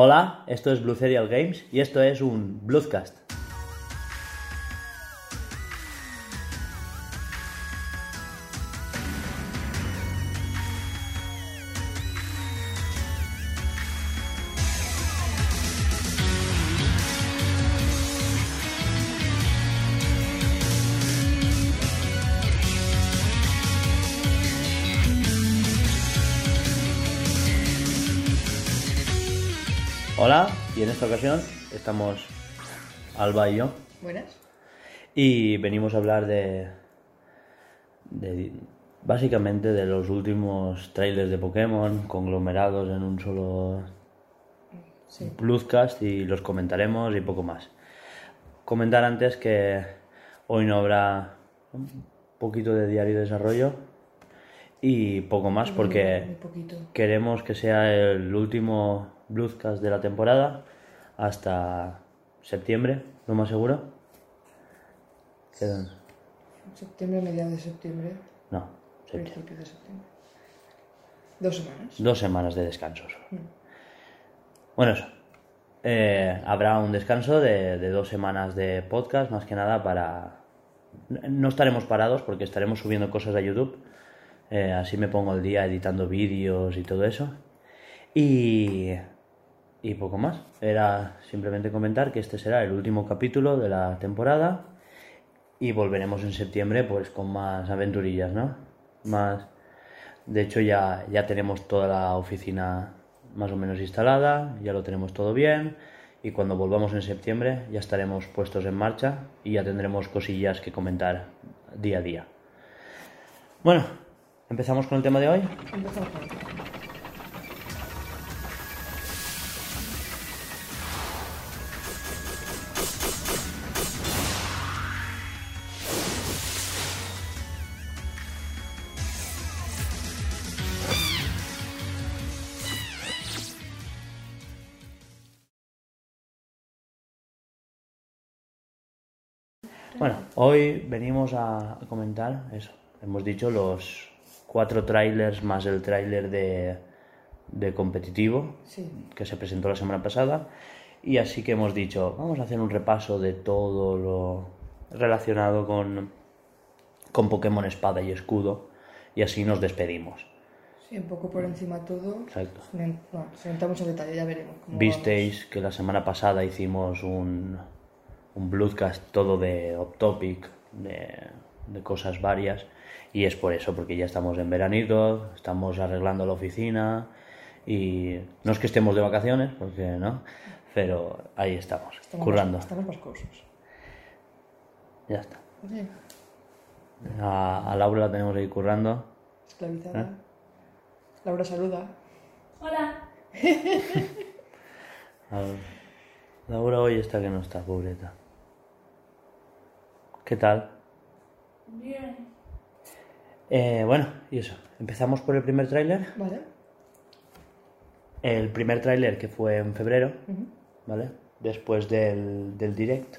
Hola, esto es Blue Serial Games y esto es un Bloodcast. Esta ocasión estamos Alba y yo Buenas. y venimos a hablar de, de básicamente de los últimos trailers de Pokémon conglomerados en un solo Sí. Y los comentaremos y poco más. Comentar antes que hoy no habrá un poquito de diario de desarrollo y poco más porque queremos que sea el último Bloodcast de la temporada hasta septiembre, lo más seguro. Quedan- Septiembre, mediados de septiembre, No, septiembre. principio de septiembre. Dos semanas. Dos semanas de descansos. Mm. Bueno, eso. Eh, habrá un descanso de, de dos semanas de podcast, más que nada para... No estaremos parados porque estaremos subiendo cosas a YouTube. Eh, así me pongo el día editando vídeos y todo eso. Y... Y poco más. Era simplemente comentar que este será el último capítulo de la temporada. Y volveremos en septiembre pues con más aventurillas, ¿no? Más... De hecho ya, ya tenemos toda la oficina más o menos instalada, ya lo tenemos todo bien y cuando volvamos en septiembre ya estaremos puestos en marcha y ya tendremos cosillas que comentar día a día. Bueno, empezamos con el tema de hoy. Empezamos. Bueno, hoy venimos a comentar eso. Hemos dicho los cuatro trailers más el trailer de, de competitivo Sí. que se presentó la semana pasada. Y así que hemos dicho, vamos a hacer un repaso de todo lo relacionado con, con Pokémon Espada y Escudo. Y así nos despedimos. Sí, un poco por encima todo. Exacto. Bueno, si entramos en detalle, ya veremos. cómo Visteis que la semana pasada hicimos un, un Bloodcast todo de off-topic, de, de cosas varias, y es por eso, porque ya estamos en veranito, estamos arreglando la oficina, y no es que estemos de vacaciones, porque no, pero ahí estamos. Estamos currando. Más, estamos más cosas. Ya está. Sí. A, a Laura la tenemos ahí currando. Esclavizada. ¿Eh? Laura saluda. Hola. A- Laura hoy está que no está, pobreta. ¿Qué tal? Bien. Eh, bueno, y eso. Empezamos por el primer tráiler. Vale. El primer tráiler que fue en febrero. ¿vale? Después del, del direct.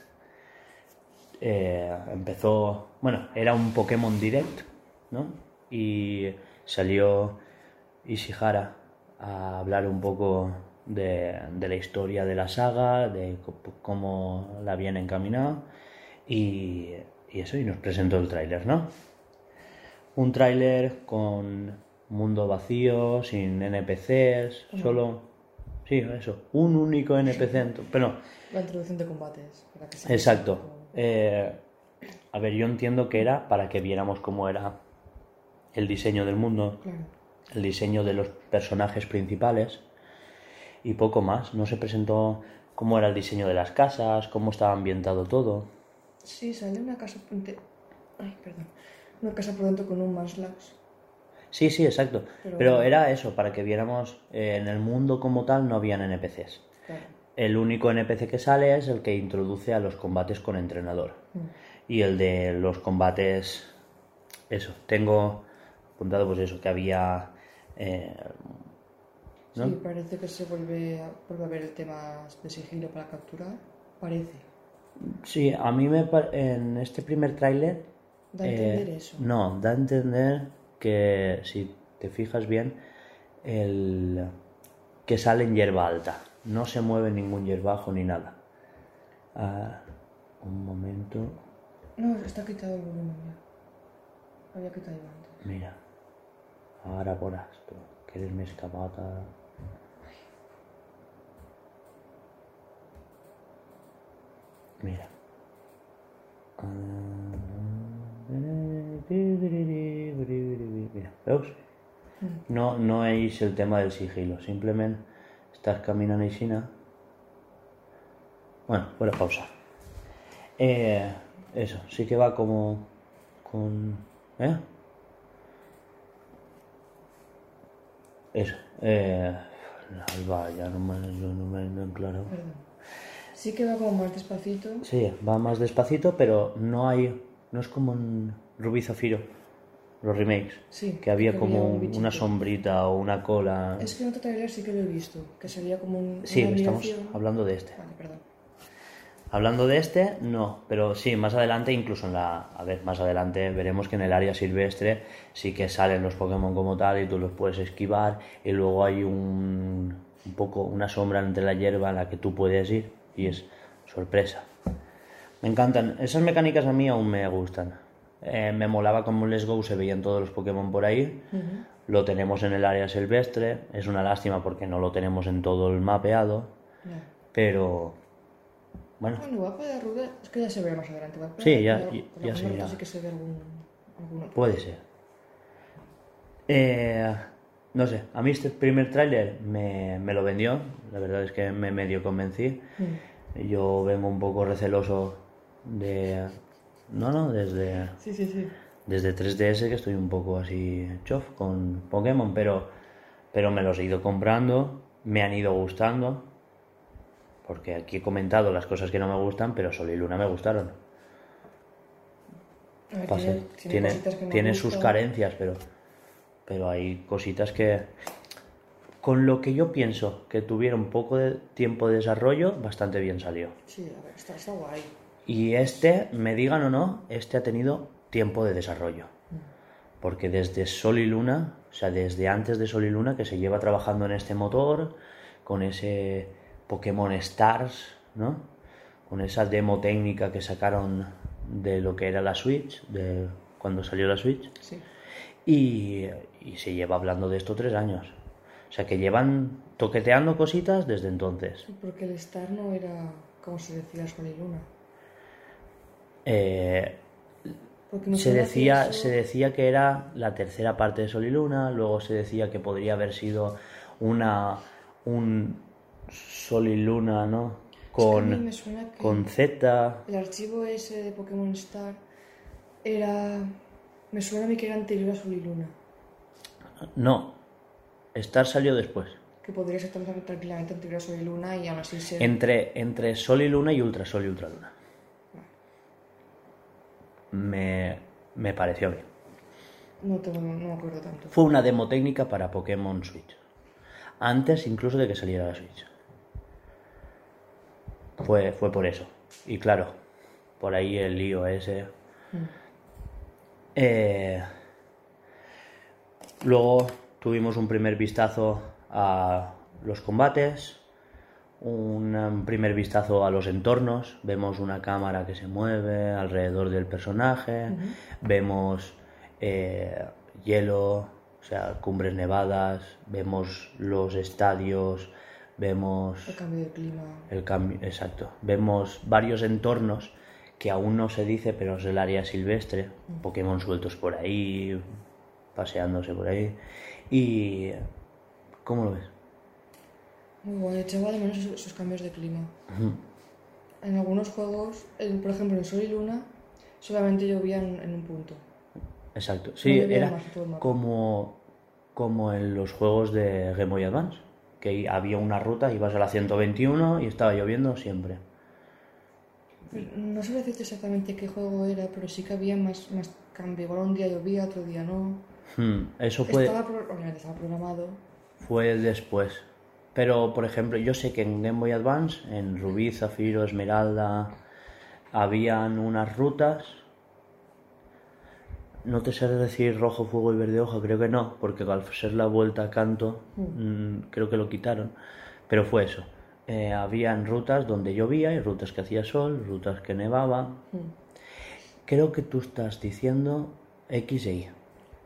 eh, empezó, bueno, era un Pokémon Direct, ¿no? Y salió Ishihara a hablar un poco de, de la historia de la saga, de cómo la habían encaminado y, y eso, y nos presentó el tráiler, ¿no? Un tráiler con mundo vacío, sin NPCs, solo... Sí, eso, un único NPC, en pero La introducción de combates. Para que se Exacto. Eh, a ver, yo entiendo que era para que viéramos cómo era el diseño del mundo, Claro. el diseño de los personajes principales y poco más. No se presentó cómo era el diseño de las casas, cómo estaba ambientado todo. Sí, sale una casa. Ay, perdón. Una casa por dentro con un Maslax. Sí, sí, exacto. Pero era eso, para que viéramos eh, en el mundo como tal no habían NPCs. Claro. El único NPC que sale es el que introduce a los combates con entrenador. Mm. Y el de los combates, eso, tengo apuntado pues eso, que había... eh, ¿no? Sí, parece que se vuelve a, vuelve a ver el tema de sigilo para capturar. Parece. Sí, a mí me en este primer tráiler... Da a eh, entender eso. No, da a entender que si te fijas bien, el que sale en hierba alta. No se mueve ningún hierbajo ni nada. Ah, un momento. No, está quitado el volumen ya. Había quitado antes. Mira. Ahora por esto. Que eres més Mira. Mira, veus? No, no és el tema del sigilo, simplement estàs caminant així. Bueno, fuera pausa. Eh, eso, sí que va como con... ¿Eh? Eso. Eh, Alba, ya no me, no me no en claro. Perdón. Sí que va como más despacito. Sí, va más despacito, pero no hay... No es como en Rubí Zafiro, los remakes. Sí, Que había que como había un una sombrita o una cola. Es que en otro trailer sí que lo he visto. Que salía como un. Sí, estamos hablando de este. Vale, perdón. Hablando de este, no, pero sí, más adelante, incluso en la. A ver, más adelante veremos que en el área silvestre sí que salen los Pokémon como tal y tú los puedes esquivar y luego hay un, un poco una sombra entre la hierba en la que tú puedes ir y es sorpresa. Me encantan, esas mecánicas a mí aún me gustan. Eh, me molaba como en Let's Go se veían todos los Pokémon por ahí. Lo tenemos en el área silvestre, es una lástima porque no lo tenemos en todo el mapeado, pero bueno, Bueno, igual para Rude. Es que ya se ve más adelante. igual Sí, ya- ya- se Naruto irá. Sí que se ve algún. algún otro. Puede ser. Eh, no sé, a mí este primer tráiler me, me lo vendió, la verdad es que me medio convencí. Mm. Yo vengo un poco receloso de... No, no, desde, Sí, sí, sí. desde 3DS que estoy un poco así chof con Pokémon, pero, pero me los he ido comprando, me han ido gustando, porque aquí he comentado las cosas que no me gustan, pero Sol y Luna me gustaron. A ver, tiene, Tiene, no sus carencias, pero, pero hay cositas que... Con lo que yo pienso que tuviera un poco de tiempo de desarrollo, bastante bien salió. Sí, a ver, está, está guay. Y este, me digan o no, este ha tenido tiempo de desarrollo. Porque desde Sol y Luna, o sea, desde antes de Sol y Luna, que se lleva trabajando en este motor, con ese Pokémon Stars, ¿no? Con esa demo técnica que sacaron de lo que era la Switch, de cuando salió la Switch. Sí. Y, y se lleva hablando de esto tres años. O sea, que llevan toqueteando cositas desde entonces. Porque el Star no era como se decía Sol y Luna. Eh, se decía, eso- se decía que era la tercera parte de Sol y Luna, luego se decía que podría haber sido una un Sol y Luna, ¿no? Con, que con Z. el archivo ese de Pokémon Star era... Me suena a mí que era anterior a Sol y Luna. No, Star salió después. Que podría ser tranquilamente a Sol y Luna y aún así ser... Entre, entre Sol y Luna y Ultra Sol y Ultra Luna. Me, me pareció bien. No, tengo, no me acuerdo tanto. Fue una demo técnica para Pokémon Switch. Antes incluso de que saliera la Switch. Fue, fue por eso. Y claro, por ahí el lío ese. Eh, luego tuvimos un primer vistazo a los combates, un um, primer vistazo a los entornos, vemos una cámara que se mueve alrededor del personaje, vemos eh, hielo, o sea, cumbres nevadas, vemos los estadios, vemos El cambio de clima. el cambio, exacto. Vemos varios entornos que aún no se dice, pero es el área silvestre, Pokémon sueltos por ahí, paseándose por ahí. Y ¿cómo lo ves? Muy guay, echaba de menos esos, cambios de clima. En algunos juegos, por ejemplo en Sol y Luna, solamente llovía en, en un punto. Exacto. Sí, era como como en los juegos de Game Boy Advance, que había una ruta, ibas a la 121 y estaba lloviendo siempre. Pues, No sé decirte exactamente qué juego era, pero sí que había más, más cambio. Igual un día llovía, otro día no. Hmm, Eso fue Estaba, pro- obviamente estaba programado. Fue después. Pero, por ejemplo, yo sé que en Game Boy Advance, en Rubí, Zafiro, Esmeralda, habían unas rutas. No te sé decir rojo, fuego y verde hoja, creo que no, porque al ser la vuelta a canto, mm, creo que lo quitaron. Pero fue eso. eh, habían rutas donde llovía y rutas que hacía sol, rutas que nevaba. Mm, Creo que tú estás diciendo X e Y.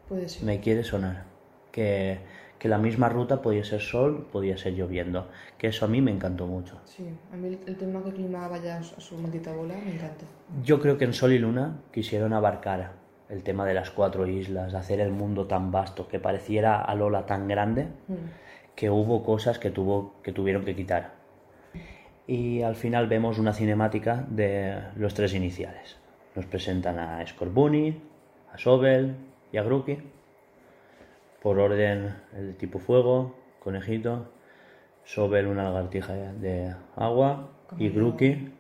Puede ser. Me quiere sonar. Que, que la misma ruta podía ser sol, podía ser lloviendo. Que eso a mí me encantó mucho. Sí, a mí el, tema que el clima vaya a su a su maldita bola me encanta. Yo creo que en Sol y Luna quisieron abarcar el tema de las cuatro islas, hacer el mundo tan vasto, que pareciera a Lola tan grande, Mm, que hubo cosas que, tuvo, que tuvieron que quitar. Y al final vemos una cinemática de los tres iniciales. Nos presentan a Scorbunny, a Sobel y a Grookey. Por orden el tipo fuego, conejito. Sobel una lagartija de agua y. Grookey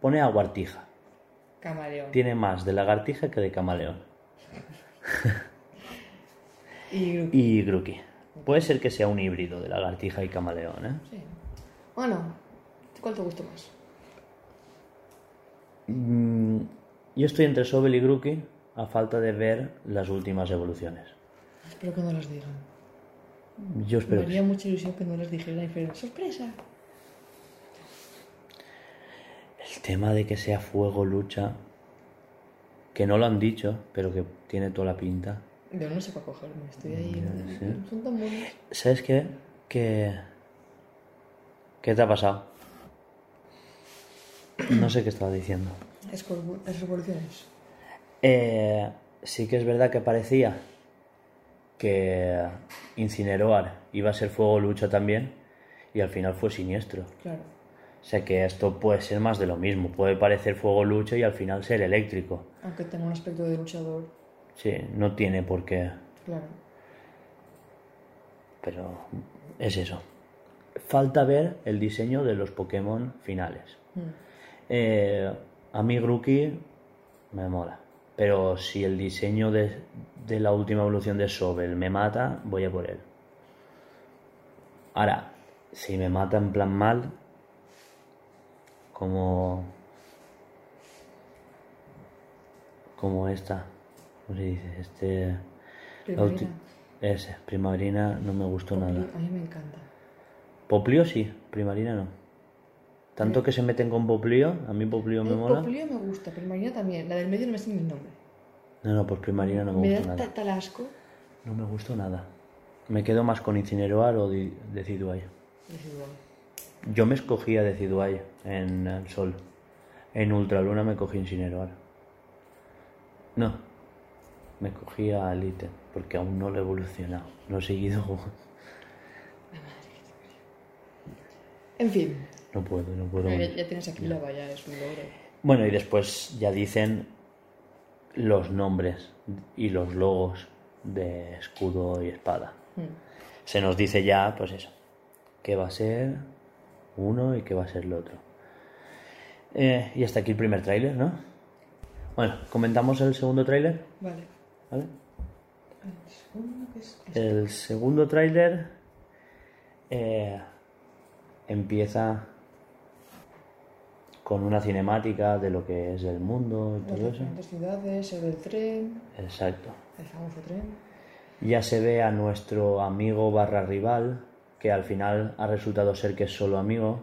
pone aguartija. Camaleón. Tiene más de lagartija que de camaleón. Y Grookey. Puede ser que sea un híbrido de lagartija y camaleón, ¿eh? Sí. Bueno, ¿cuál te gustó más? Mm, Yo estoy entre Sobel y Grookey a falta de ver las últimas evoluciones. Espero que no las digan. Yo Me espero que haría sí. mucha ilusión que no les dijeran y fueran ¡sorpresa! El tema de que sea fuego lucha, que no lo han dicho, pero que tiene toda la pinta. Yo no sé para cogerme, estoy ahí. Sí. Son tan buenos. ¿Sabes qué? Que... ¿Qué te ha pasado? No sé qué estaba diciendo. Escorbu- Las revoluciones. Eh, sí que es verdad que parecía que Incineroar iba a ser fuego lucha también y al final fue siniestro. Claro. O sea que esto puede ser más de lo mismo. Puede parecer fuego lucha y al final ser eléctrico. Aunque tenga un aspecto de luchador. Sí, no tiene por qué. Claro. Pero es eso. Falta ver el diseño de los Pokémon finales. Mm. Eh, a mí Grookey me mola. Pero si el diseño de, de la última evolución de Sobel me mata, voy a por él. Ahora, si me mata en plan mal, como. como esta. ¿Cómo se dice? Este. Primarina. Ese, Primarina no me gustó nada. A mí me encanta. Poplio sí, Primarina no. Tanto que se meten con Poplio, a mí Poplio me El mola. Poplio me gusta, Primarina también. La del medio no me sé ni el nombre. No, no, pues Primarina no me, me gustó da tal asco. No me gustó nada. Me quedo más con Incineroar o. Es igual. Yo me escogía Decidueye en el Sol. En Ultraluna me cogí Incineroar. No, me cogí a Elite, porque aún no lo he evolucionado. No he seguido. En fin, No puedo, no puedo. ya, ya tienes aquí la valla, es un logro. Bueno, y después ya dicen los nombres y los logos de escudo y espada. Mm. Se nos dice ya, pues eso, que va a ser uno y que va a ser el otro. Eh, y hasta aquí el primer tráiler, ¿no? Bueno, comentamos el segundo tráiler, Vale. ¿vale? El segundo es... es- El segundo tráiler eh, empieza con una cinemática de lo que es el mundo y Las todo eso. diferentes ciudades, se ve el tren, Exacto. el famoso tren. Ya se ve a nuestro amigo barra rival, que al final ha resultado ser que es solo amigo,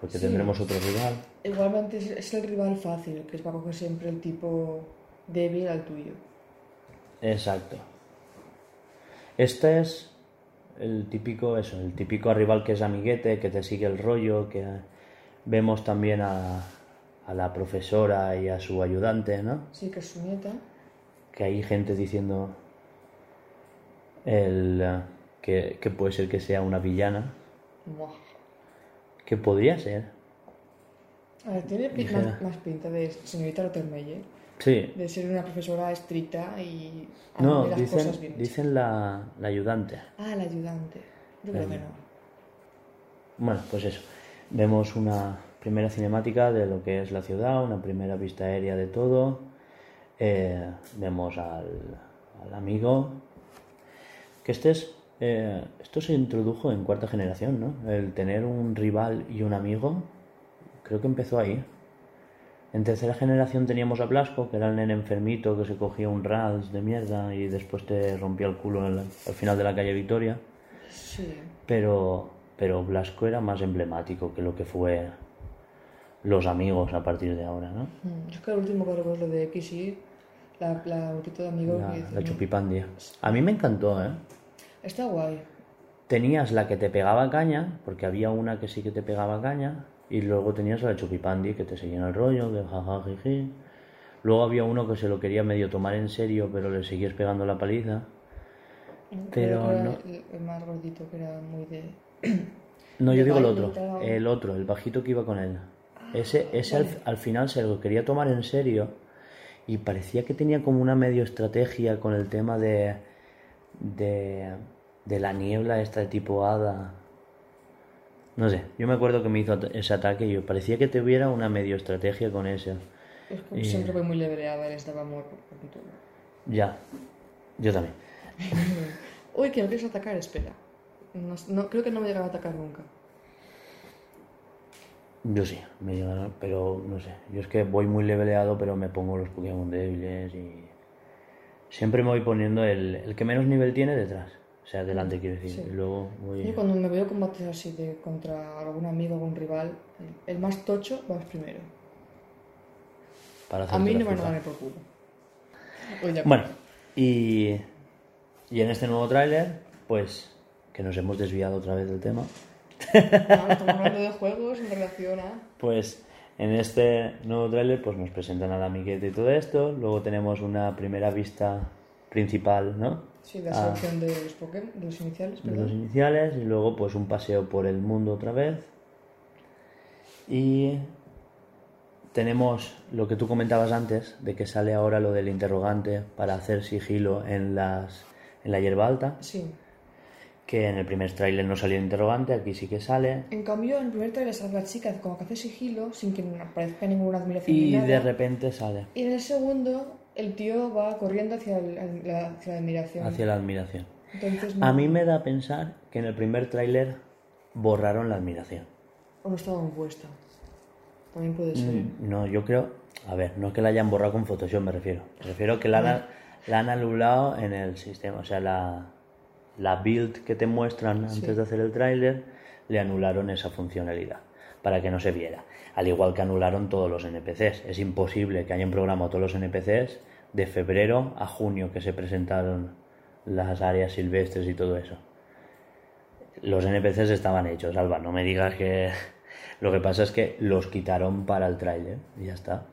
porque Sí. tendremos otro rival. Igualmente es, es el rival fácil, que es va a coger siempre el tipo débil al tuyo. Exacto. Este es el típico, eso, el típico rival que es amiguete, que te sigue el rollo, que vemos también a, a la profesora y a su ayudante, ¿no? Sí, que es su nieta. Que hay gente diciendo el, eh, que, que puede ser que sea una villana, Buah. que podría ser. A ver, tiene más, más pinta de señorita Rottermeier, Sí, de ser una profesora estricta y no, las dicen, cosas bien. dicen la, la ayudante. Ah, la ayudante. Yo creo que no. Bueno, pues eso. Vemos una primera cinemática de lo que es la ciudad, una primera vista aérea de todo. Eh, vemos al, al amigo. Que este es. eh, esto se introdujo en cuarta generación, ¿no? El tener un rival y un amigo. Creo que empezó ahí. En tercera generación teníamos a Blasco, que era el nene enfermito que se cogía un Rals de mierda y después te rompía el culo en la- al final de la calle Victoria. Sí. Pero pero Blasco era más emblemático que lo que fue los amigos a partir de ahora, ¿no? Mm, es que el último que recuerdo es lo de XY, la, la de amigos La, que la chupipandia. A mí me encantó, ¿eh? Está guay. Tenías la que te pegaba caña, porque había una que sí que te pegaba caña, y luego tenías la chupipandi que te seguía en el rollo, de jajajiji. Luego había uno que se lo quería medio tomar en serio, pero le seguías pegando la paliza. Pero no. el más gordito, que era muy de... No, yo digo el otro, el otro, el bajito que iba con él. Ese, ese al, final se lo quería tomar en serio y parecía que tenía como una medio estrategia con el tema de, de, de la niebla esta de tipo hada. No sé, yo me acuerdo que me hizo ese ataque y yo parecía que tuviera una medio estrategia con ese. Es que Y- siempre fue muy daba amor por, por. Ya, yo también. Uy, que no quieres atacar, espera. No, no- creo que no me llegaba a atacar nunca. Yo sí, me llegaron, pero no sé. Yo es que voy muy leveleado, pero me pongo los Pokémon débiles y. Siempre me voy poniendo el, el que menos nivel tiene detrás. O sea, delante quiero decir. Sí. Luego voy. Yo cuando me veo combates así de contra algún amigo, algún rival, el, más tocho va primero. Para A mí no me van a dar por culo. Oye, Bueno, y. Y en este nuevo tráiler, pues. Que nos hemos desviado otra vez del tema. no, estamos hablando de juegos en relación a... Pues en este nuevo tráiler pues nos presentan a la amiguete y todo esto. Luego tenemos una primera vista principal, ¿no? Sí, la Ah. selección de los Pokémon, de los iniciales, de los iniciales y luego pues un paseo por el mundo otra vez y tenemos lo que tú comentabas antes de que sale ahora lo del interrogante para hacer sigilo en las en la hierba alta Sí. Que en el primer tráiler no salió interrogante aquí sí que sale En cambio, en el primer trailer sale la chica como que hace sigilo sin que aparezca ninguna admiración y ni nada. de repente sale Y en el segundo, el tío va corriendo hacia, el- hacia la admiración. hacia la admiración Entonces, a no, mí me da a pensar que en el primer tráiler borraron la admiración o no estaba puesta. También puede ser. Mm, No, yo creo. A ver, no es que la hayan borrado con Photoshop, me refiero. Me refiero que la han, la han anulado en el sistema. O sea, la, la build que te muestran antes Sí. de hacer el tráiler, le anularon esa funcionalidad para que no se viera. Al igual que anularon todos los NPCs. Es imposible que hayan programado todos los NPCs de febrero a junio que se presentaron las áreas silvestres y todo eso. Los NPCs estaban hechos, Alba. No me digas que. Lo que pasa es que los quitaron para el tráiler y ya está.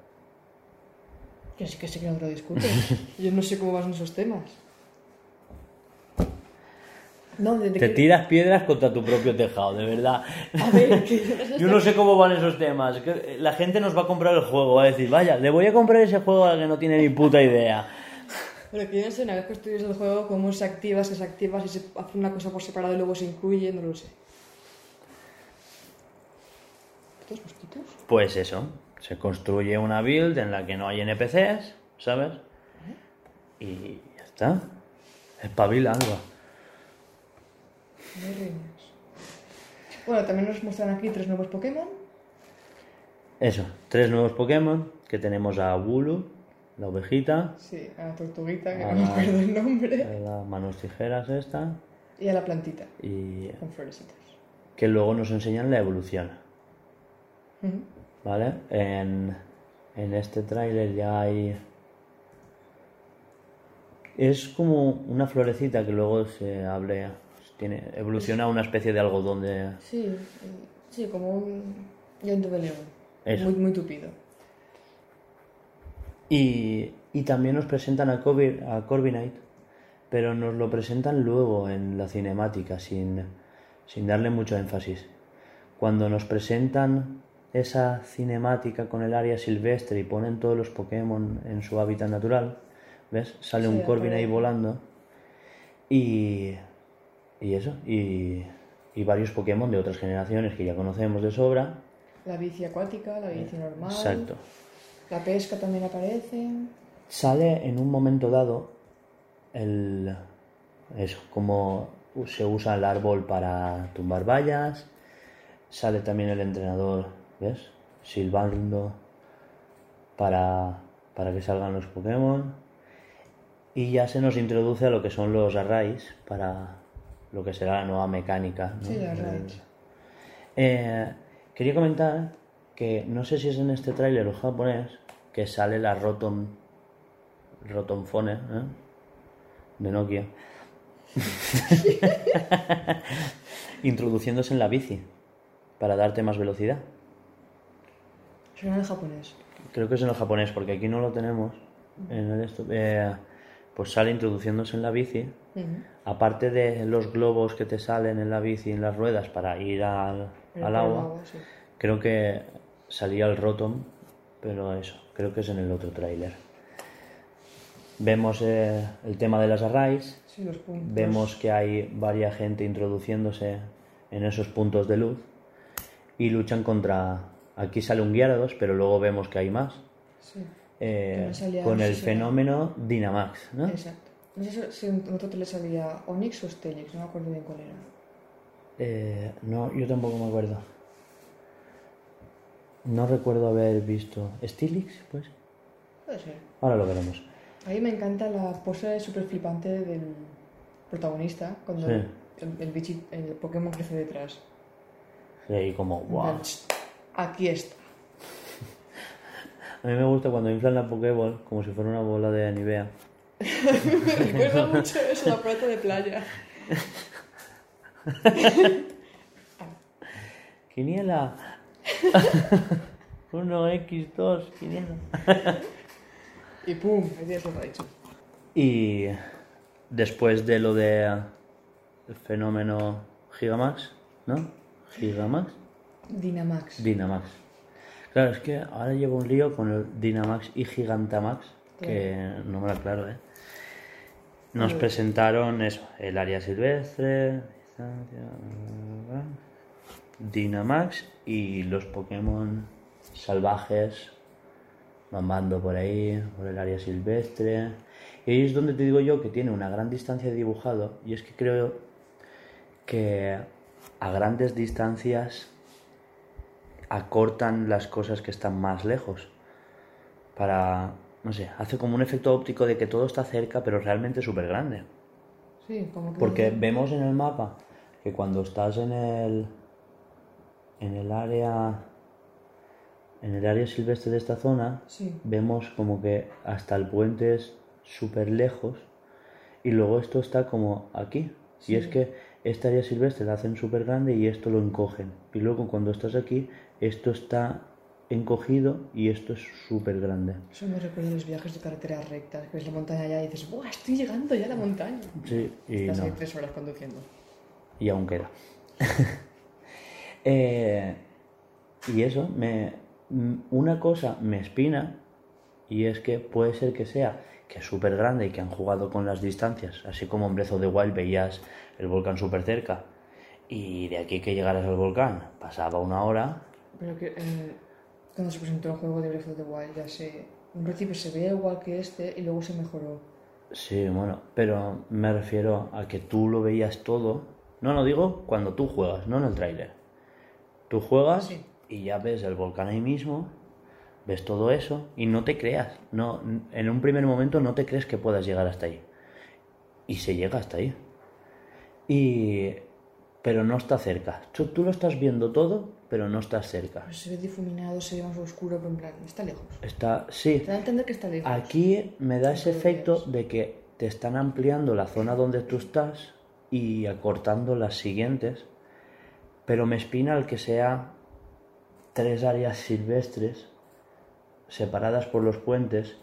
Que sí que sé que no te lo discutes. Yo no sé cómo vas en esos temas. No, de, de Te que- tiras piedras contra tu propio tejado, de verdad. A ver, yo no sé cómo van esos temas. que La gente nos va a comprar el juego, va a decir, vaya, le voy a comprar ese juego al que no tiene ni puta idea. Pero que yo no sé, una vez que estudias el juego, cómo se activa, se desactiva, si se hace una cosa por separado y luego se incluye, no lo sé. ¿Estos mosquitos? Pues eso, se construye una build en la que no hay NPCs, ¿sabes? Y ya está. Espabila, Alba. Bueno, también nos muestran aquí tres nuevos Pokémon. Eso, tres nuevos Pokémon, que tenemos a Wooloo, la ovejita, Sí, a la tortuguita, que no me acuerdo el nombre. a las manos tijeras esta, Y a la plantita, y con florecitas. que luego nos enseñan la evolución. ¿vale? En, en este tráiler ya hay... Es como una florecita que luego se abre, tiene, evoluciona una especie de algodón de... Sí, sí, como un llanto. Muy, muy tupido. Y, y también nos presentan a, Corvi- a Corviknight, pero nos lo presentan luego en la cinemática, sin, sin darle mucho énfasis. Cuando nos presentan esa cinemática con el área silvestre y ponen todos los Pokémon en su hábitat natural, ¿ves? Sale Sí, un Corviknight volando y, y eso, y, y varios Pokémon de otras generaciones que ya conocemos de sobra. La bici acuática, la bici normal. Exacto. La pesca también aparece. Sale en un momento dado el eso, como se usa el árbol para tumbar vallas. Sale también el entrenador, ¿ves? Silbando para, para que salgan los Pokémon. Y ya se nos introduce a lo que son los arrays para lo que será la nueva mecánica. ¿no? Sí, raids. Eh, quería comentar que no sé si es en este tráiler o japonés que sale la Rotom Rotom Phone ¿eh? de Nokia introduciéndose en la bici para darte más velocidad. Será en japonés. Creo que es en el japonés porque aquí no lo tenemos. En el eh, pues sale introduciéndose en la bici. Aparte de los globos que te salen en la bici en las ruedas para ir al, agua, sí. creo que salía el Rotom, pero eso, creo que es en el otro tráiler. Vemos eh, el tema de las arrays, Sí, los puntos. vemos que hay varias gente introduciéndose en esos puntos de luz y luchan contra... Aquí sale un Gyarados, pero luego vemos que hay más. Sí, eh, con el fenómeno Dynamax, ¿no? exacto. No sé si en otro le salía Onix o Stelix, no me acuerdo bien cuál era. Eh, no, yo tampoco me acuerdo. No recuerdo haber visto. ¿Stilix? Pues. Puede ser. Ahora lo veremos. A mí me encanta la pose súper flipante del protagonista cuando Sí. el, el, bichi- el Pokémon crece detrás. Sí, y como, wow. plan, "Ch, Aquí está. A mí me gusta cuando inflan la Pokéball como si fuera una bola de Nivea. Me recuerda mucho eso, la pelota de playa. Quiniela. 1x2, quiniela. Y pum, ahí tienes lo ha dicho. Y después de lo de el fenómeno Gigamax, ¿no? Gigamax. Dynamax. Dynamax. Claro, es que ahora llevo un lío con el Dynamax y Gigantamax, que no me lo aclaro, ¿eh? Nos Joder. presentaron eso, el área silvestre, Dynamax y los Pokémon salvajes mamando por ahí, por el área silvestre. Y ahí es donde te digo yo que tiene una gran distancia de dibujado, y es que creo que a grandes distancias acortan las cosas que están más lejos. Para, no sé, hace como un efecto óptico de que todo está cerca, pero realmente súper grande. Sí, como que. Porque vemos en el mapa que cuando estás en el en el área en el área silvestre de esta zona Sí. vemos como que hasta el puente es súper lejos y luego esto está como aquí. Y es que esta área silvestre la hacen súper grande y esto lo encogen. Y luego cuando estás aquí, esto está encogido y esto es súper grande. Eso me recuerda a los viajes de carretera recta, que ves la montaña allá y dices, ¡buah, estoy llegando ya a la montaña! Sí, y Estás no. ahí tres horas conduciendo. y aún queda. Eh, y eso, me, m- una cosa me espina y es que puede ser que sea que es súper grande y que han jugado con las distancias, así como en of the Wild veías el volcán súper cerca y de aquí que llegaras al volcán pasaba una hora. Pero que eh, cuando se presentó el juego de Breath of the Wild ya se... En principio se veía igual que este y luego se mejoró. Sí, bueno, pero me refiero a que tú lo veías todo. No lo digo cuando tú juegas, no en el tráiler. Tú juegas Sí. y ya ves el volcán ahí mismo, ves todo eso y no te creas. No, en un primer momento no te crees que puedas llegar hasta ahí. Y se llega hasta ahí. Y pero no está cerca. Tú, tú lo estás viendo todo, pero no estás cerca. Pero se ve difuminado, se ve más oscuro, pero en plan, está lejos. Está, sí, Te da a entender que está lejos. Aquí me da ese efecto de que te están ampliando la zona donde tú estás y acortando las siguientes, pero me espina el que sea tres áreas silvestres separadas por los puentes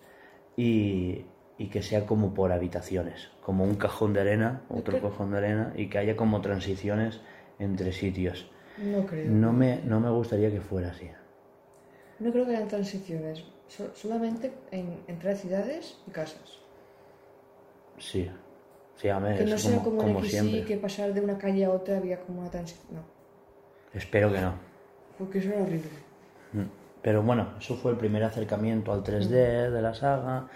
y, y que sea como por habitaciones, como un cajón de arena, otro cajón de arena y que haya como transiciones entre sitios. No creo. No me, no me gustaría que fuera así. No creo que hayan transiciones. So- solamente en, entre ciudades y casas. Sí, sí, a ver, Que no sea como, como como siempre. que pasar de una calle a otra había como una transición. No, Espero que no. porque eso era horrible. Mm. Pero bueno, eso fue el primer acercamiento al 3D de la saga.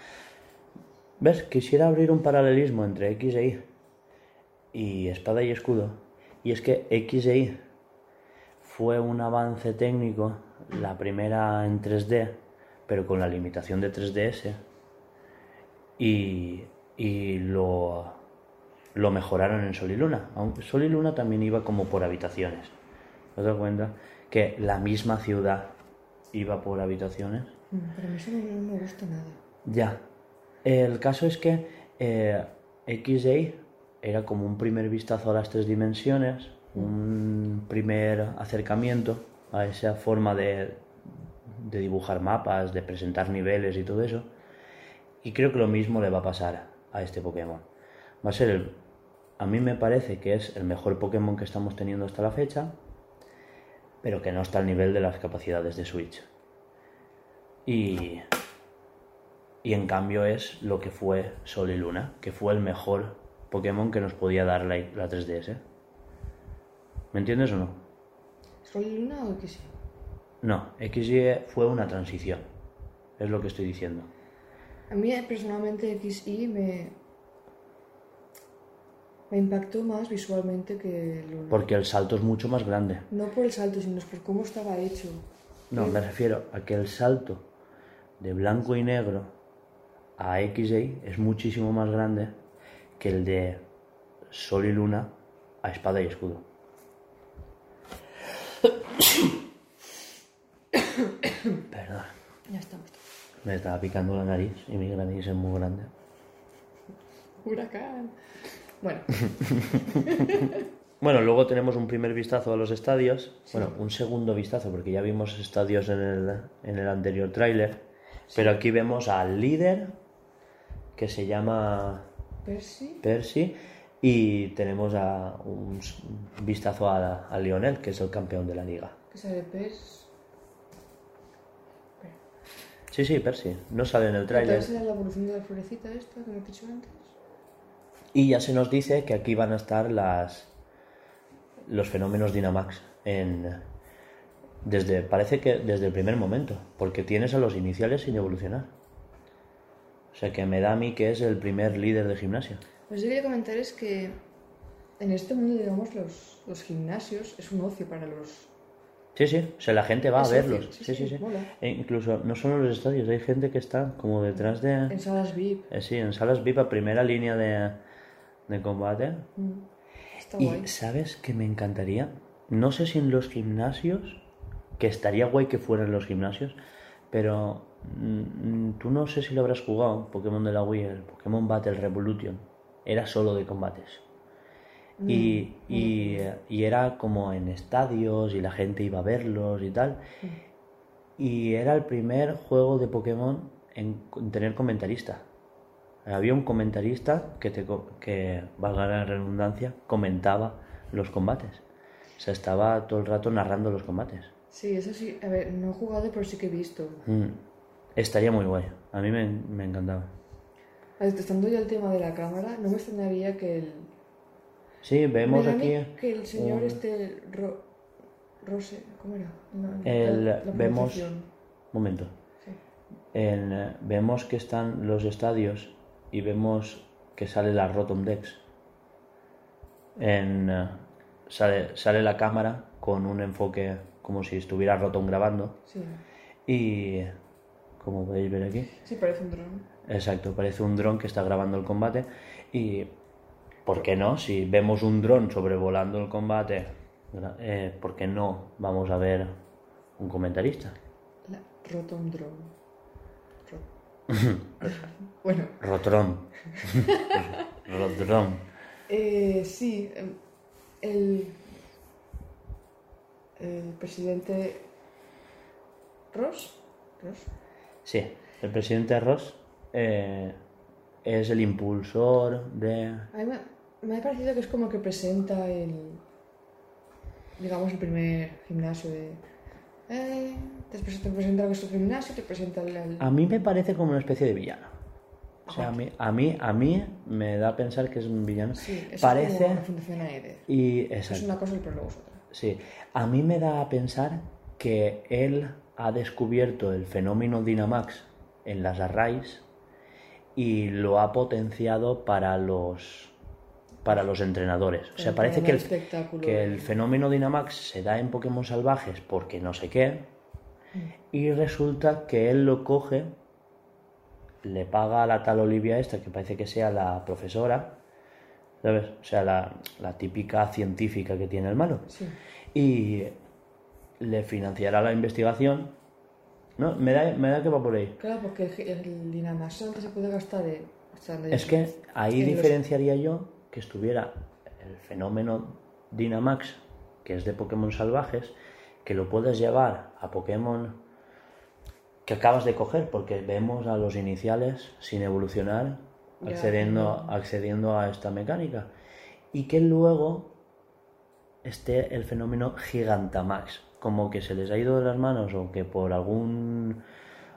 ¿Ves? Quisiera abrir un paralelismo entre X e Y y espada y escudo. Y es que X e Y fue un avance técnico, la primera en 3D, pero con la limitación de 3DS. Y, y lo, lo mejoraron en Sol y Luna. Aunque Sol y Luna también iba como por habitaciones. ¿Te das cuenta? Que la misma ciudad iba por habitaciones. Mm, Pero eso no, no me gusta nada. Ya. El caso es que eh, XA era como un primer vistazo a las tres dimensiones, un primer acercamiento a esa forma de, de dibujar mapas, de presentar niveles y todo eso. Y creo que lo mismo le va a pasar a este Pokémon. Va a ser el... A mí me parece que es el mejor Pokémon que estamos teniendo hasta la fecha, pero que no está al nivel de las capacidades de Switch. Y, y en cambio es lo que fue Sol y Luna, que fue el mejor Pokémon que nos podía dar la, la 3DS. ¿Me entiendes o no? ¿Sol y Luna o sí? No, XY fue una transición. Es lo que estoy diciendo. A mí eh, personalmente XY me, me impactó más visualmente que Luna. Porque el salto es mucho más grande. No por el salto, sino por cómo estaba hecho. No, me refiero a que el salto de blanco y negro a XY es muchísimo más grande que el de Sol y Luna a espada y escudo. Perdón, Ya estamos. me estaba picando la nariz y mi nariz es muy grande. Huracán. Bueno, Bueno, luego tenemos un primer vistazo a los estadios. Bueno, un segundo vistazo, porque ya vimos estadios en el, en el anterior tráiler. Pero aquí vemos al líder, que se llama Percy. Percy, y tenemos a un vistazo a, a Lionel, que es el campeón de la liga. Que sale Pers. Sí, sí, Percy. No sale en el tráiler. era la evolución de la florecita esta que me he dicho antes. Y ya se nos dice que aquí van a estar las los fenómenos Dynamax en desde parece que desde el primer momento, porque tienes a los iniciales sin evolucionar. O sea que me da a mí que es el primer líder de gimnasia. Pues yo quería comentar es que en este mundo, digamos, los, los gimnasios es un ocio para los... Sí, sí, o sea, la gente va a Es verlos. útil, sí, Sí, sí, sí, sí. E incluso no solo los estadios, hay gente que está como detrás de En salas VIP. eh, sí, en salas VIP a primera línea de, de combate. Mm. Está Y guay. ¿sabes qué me encantaría? No sé si en los gimnasios, que estaría guay que fueran los gimnasios, pero mm, tú no sé si lo habrás jugado, Pokémon de la Wii, el Pokémon Battle Revolution. Era solo de combates. Y, y, eh, y era como en estadios y la gente iba a verlos y tal. Y era el primer juego de Pokémon en, en tener comentarista. Había un comentarista que, te, que, valga la redundancia, comentaba los combates. O sea, estaba todo el rato narrando los combates. Sí, eso sí. A ver, no he jugado, pero sí que he visto. Mm. Estaría muy guay. A mí me, me encantaba. Estando ya el tema de la cámara, no me extrañaría que el... Sí, vemos aquí... Que el señor un- este... Ro... Rose... ¿Cómo era? No, El- la- la vemos- momento. Sí. En, eh, vemos que están los estadios y vemos que sale la Rotom Dex. En, eh, sale, sale la cámara con un enfoque como si estuviera Rotom grabando. Sí. Y como podéis ver aquí, Sí, parece un dron. Exacto, parece un dron que está grabando el combate. Y, ¿por qué no? Si vemos un dron sobrevolando el combate, eh, ¿por qué no vamos a ver un comentarista? La Rotom Drone. Ro- bueno, eh, sí, em, el, el presidente Ross, Ross Sí, el presidente Ross eh, es el impulsor de... a mí me, me ha parecido que es como que presenta el, digamos, el primer gimnasio de... Eh, te presenta, te presenta lo que es tu gimnasio, te presenta el... el- A mí me parece como una especie de villano. O sea, a mí, a mí, a mí me da a pensar que es un villano. sí, es parece... Aether. Y, Es una cosa, pero luego es otra. Sí, a mí me da a pensar que él ha descubierto el fenómeno Dynamax en las arrays y lo ha potenciado para los para los entrenadores. O sea, parece que el, que el fenómeno Dynamax se da en Pokémon salvajes porque no sé qué y resulta que él lo coge, le paga a la tal Olivia esta, que parece que sea la profesora, ¿sabes? O sea, la, la típica científica que tiene el malo. Sí. Y le financiará la investigación. No, me da, me da que va por ahí. Claro, porque el, Dynamax solamente se puede gastar en... o sea, donde- Es que ahí en los- diferenciaría yo que estuviera el fenómeno Dynamax, que es de Pokémon salvajes, que lo puedes llevar a Pokémon que acabas de coger, porque vemos a los iniciales sin evolucionar Ya, accediendo, accediendo a esta mecánica. Y que luego esté el fenómeno Gigantamax, como que se les ha ido de las manos o que por algún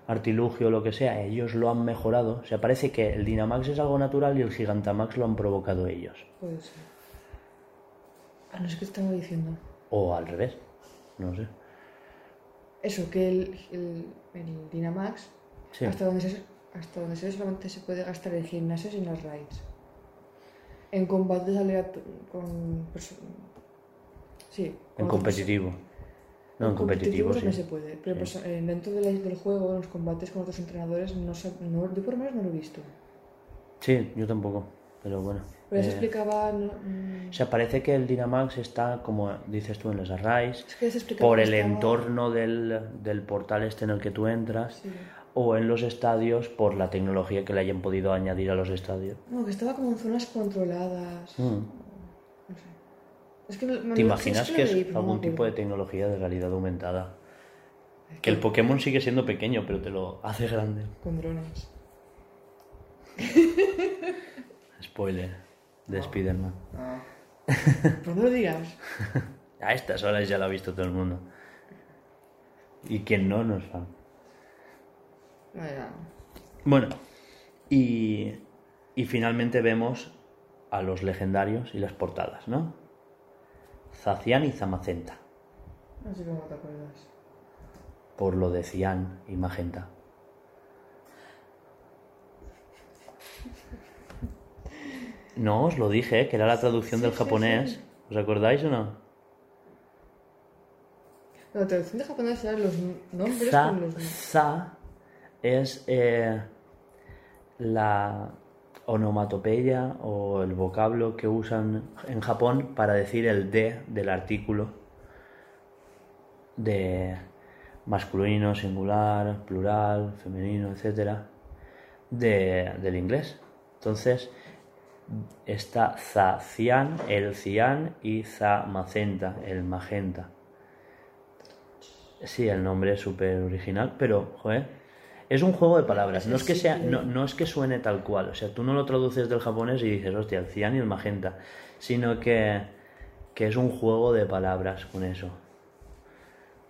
artilugio o lo que sea, ellos lo han mejorado. O sea, parece que el Dynamax es algo natural y el Gigantamax lo han provocado ellos. Puede ser. Ah, no sé qué estaba diciendo. O al revés, no sé. Eso, que el, el, el Dynamax, Sí. hasta, donde se, hasta donde se ve, solamente se puede gastar en gimnasios y en las raids. En combates aleatorios con... Sí. En competitivo. No, en competitivo, también sí. se puede, pero Sí. perso- eh, dentro de la- del juego, en los combates con otros entrenadores, no, no- yo por lo menos no lo he visto. Sí, yo tampoco, pero bueno. Pero se Eh, explicaba... no, mm, o sea, parece que el Dynamax está, como dices tú, en los arrays, es que se explicaba por el estaba- entorno del, del portal este en el que tú entras, Sí. o en los estadios por la tecnología que le hayan podido añadir a los estadios. No, que estaba como en zonas controladas. Mm. No. Es que me- ¿Te imaginas que es pero no algún tipo de tecnología de realidad aumentada? Que el Pokémon sigue siendo pequeño, pero te lo hace grande. Con drones. Spoiler de Spider-Man. Pero no lo digas. A estas horas ya lo ha visto todo el mundo. Y quien no, no es fan. No, ya. Bueno, y, y finalmente vemos a los legendarios y las portadas, ¿no? Zacian y Zamacenta, No sé cómo te acuerdas. por lo de Cian y Magenta. No, os lo dije, ¿eh? que era la traducción del sí, japonés. sí. ¿Os acordáis o no? No, la traducción de japonés eran los nombres Za, con los... za es eh, la onomatopeya o el vocablo que usan en Japón para decir el de del artículo de masculino, singular, plural, femenino, etcétera, de- del inglés. Entonces está za cian, el cian y za macenta, el magenta. Sí, el nombre es súper original, pero, joder, es un juego de palabras. No es que sea, no, no es que suene tal cual. O sea, tú no lo traduces del japonés y dices, hostia, el cian y el magenta. Sino que, que es un juego de palabras con eso.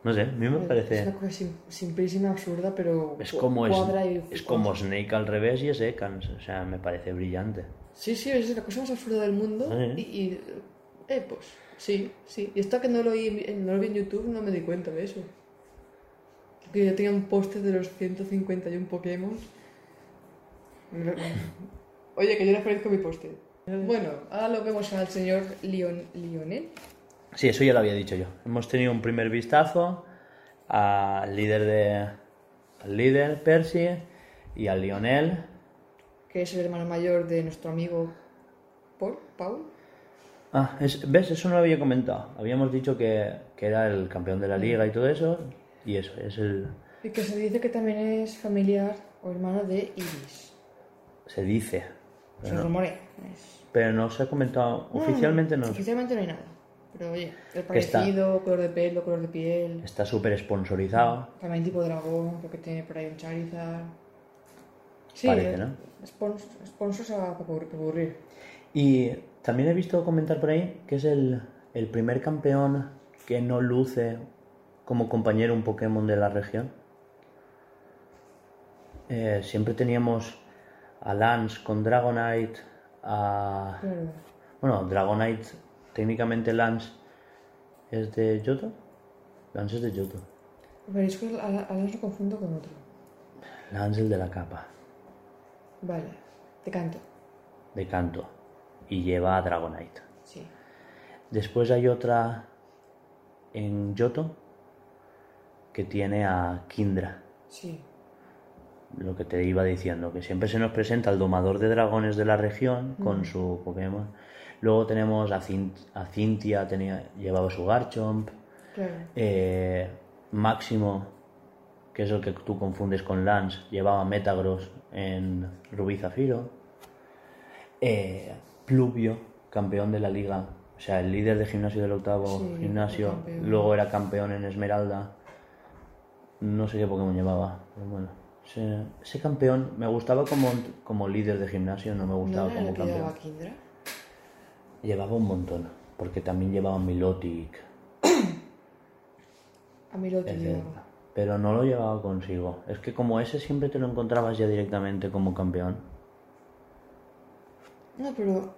No sé, a mí me Es parece. una cosa sim- simplísima, absurda, pero Es como, es, y- es como Snake al revés y es Ekans. O sea, me parece brillante. Sí, sí, es la cosa más absurda del mundo. Ah, ¿eh? Y, y, eh, pues, sí, sí. Y esto que no lo, vi, no lo vi en YouTube no me di cuenta de eso. Que yo tenía un póster de los 151 Pokémon. Oye, que yo le ofrezco mi póster. Bueno, ahora lo vemos al señor Leon, Lionel. Sí, eso ya lo había dicho yo. Hemos tenido un primer vistazo al líder de. al líder Percy y al Lionel. que es el hermano mayor de nuestro amigo Paul. Paul. Ah, es- ¿ves? Eso no lo había comentado. Habíamos dicho que, que era el campeón de la liga y todo eso. Y eso, es el. Y que se dice que también es familiar o hermano de Iris. Se dice. Se no, rumorea. es- pero no se ha comentado. No, Oficialmente no. Oficialmente no hay nada. Pero oye, el está- parecido, color de pelo, color de piel. Está súper sponsorizado. También tipo dragón, porque tiene por ahí un Charizard. Sí, Parece, eh, sponsors a para aburrir. Y también he visto comentar por ahí que es el, el primer campeón que no luce como compañero un Pokémon de la región. Eh, siempre teníamos a Lance con Dragonite, a... Claro. Bueno, Dragonite, técnicamente Lance es de Johto. Lance es de Johto. Pero es que a las lo confundo con otro. Lance el de la capa, Vale, te canto. de canto. Y lleva a Dragonite. Sí. Después hay otra en Johto que tiene a Kindra. Sí. Lo que te iba diciendo, que siempre se nos presenta el domador de dragones de la región con su Pokémon. Luego tenemos a, a Cintia, tenía, llevaba su Garchomp. Claro. Eh, Máximo, que es el que tú confundes con Lance, llevaba Metagross en Rubí Zafiro. Eh, Pluvio, campeón de la liga, o sea, el líder de gimnasio del octavo Sí, gimnasio, luego era campeón en Esmeralda. No sé qué Pokémon llevaba, pero bueno. Ese, ese campeón me gustaba como, como líder de gimnasio, no me ¿No gustaba era como el que campeón. llevaba Kindra? Llevaba un montón, porque también llevaba Milotic, A mí lo te etc. llevaba. Pero no lo llevaba consigo. Es que como ese siempre te lo encontrabas ya directamente como campeón. No, pero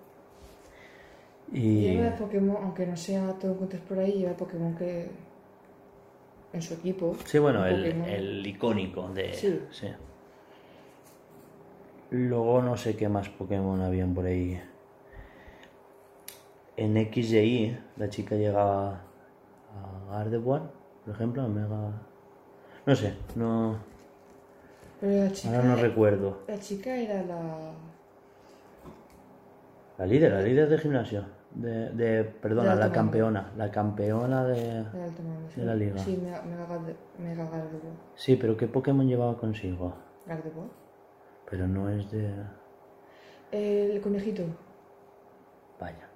Y lleva Pokémon, aunque no sea todo encuentres por ahí, lleva Pokémon que en su equipo. sí, bueno, el, el icónico de Sí. sí. Luego no sé qué más Pokémon habían por ahí. En X y la chica llegaba a Gardevoir, por ejemplo, a Mega. No sé, no. Pero la chica, Ahora no recuerdo. la chica era la... La líder, la líder de gimnasio. De, de perdona, De la campeona. La campeona de. de sí. La liga. Sí, Mega, Mega, Garde- Mega Gardevoir. Sí, pero ¿qué Pokémon llevaba consigo? Gardevoir. Pero no es de. El conejito. Vaya.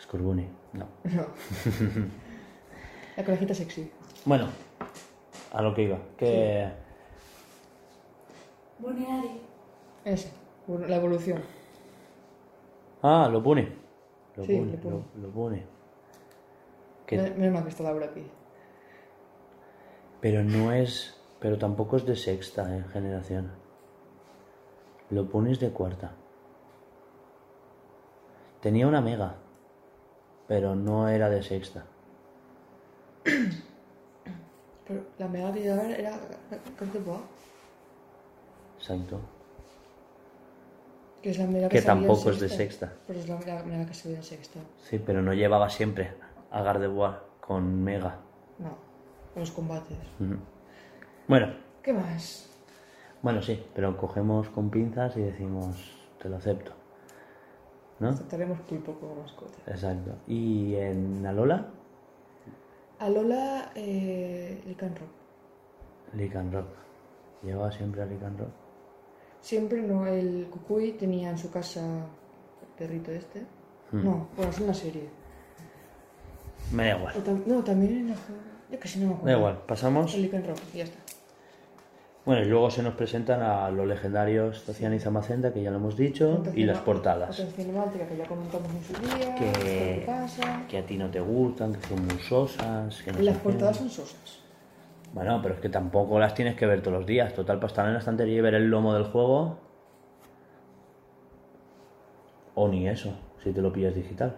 Scorbunny, no. No. la conejita sexy. Bueno, a lo que iba. Que. Boneari. Ese. Bueno, la evolución. Ah, lo pone. Lo Sí, pone, lo pone. lo, lo pone. Menos mal que está Laura aquí. Pero no es. Pero tampoco es de sexta eh, generación. Lo pones de cuarta. Tenía una mega. Pero no era de sexta. Pero la mega que llevaba era Gardevoir. Exacto. Que es la tampoco es de sexta. Pero es la mega, mega que veía en sexta. Sí, pero no llevaba siempre a Gardevoir con mega. No. En los combates. Bueno, ¿Qué más? bueno, sí, pero cogemos con pinzas y decimos, te lo acepto. ¿No? Aceptaremos pulpo como mascota. Exacto. ¿Y en Alola? A Lola, eh, Lycanroc. Lycanroc. Llevaba siempre a Lycanroc. Siempre no, el Cucuy tenía en su casa el perrito este. Hmm. No, bueno, es una serie. Me da igual. Tam- no, también en la... Yo casi no me acuerdo. Da igual, pasamos. El y ya está. Bueno, y luego se nos presentan a los legendarios Tociana y Zamacenta, que ya lo hemos dicho, y las portadas. Cinemática que ya comentamos en su día. Que- a ti no te gustan, que son muy sosas. Que no Las qué. portadas son sosas. Bueno, pero es que tampoco las tienes que ver todos los días. Total, para estar en la estantería y ver el lomo del juego. O ni eso, si te lo pillas digital.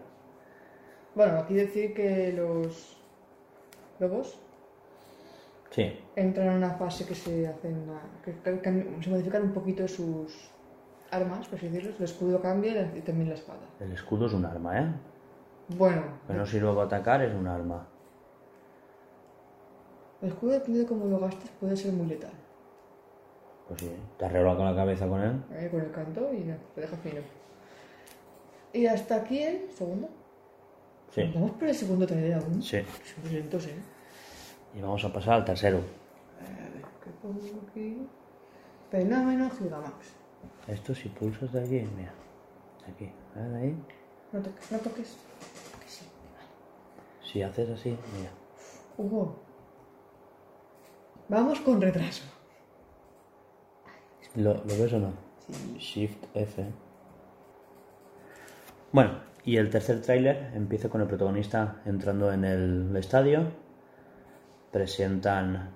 Bueno, aquí decir que los lobos Sí, entran en una fase que se hacen que, que- que se modifican un poquito sus armas, por así decirlo. El escudo cambia y también la espada. el escudo es un arma, ¿eh? Bueno, Que no sirve para atacar, es un arma. El escudo depende de cómo lo gastes, puede ser muy letal. Pues sí, te arregla con la cabeza con él. Eh, con el canto y ya, te deja fino. Y hasta aquí el segundo. Sí, Vamos por el segundo trailer aún. sí. Son lentos, ¿eh? Y vamos a pasar al tercero. ¿Qué pongo aquí? Fenómeno Gigamax. Esto si pulsas de aquí, mira. Aquí, ¿ves ahí? No toques, no toques. Que sí. Si haces así, mira. Hugo. Vamos con retraso. ¿Lo, ¿lo ves o no? Sí. Shift F. Bueno, y el tercer tráiler empieza con el protagonista entrando en el estadio. Presentan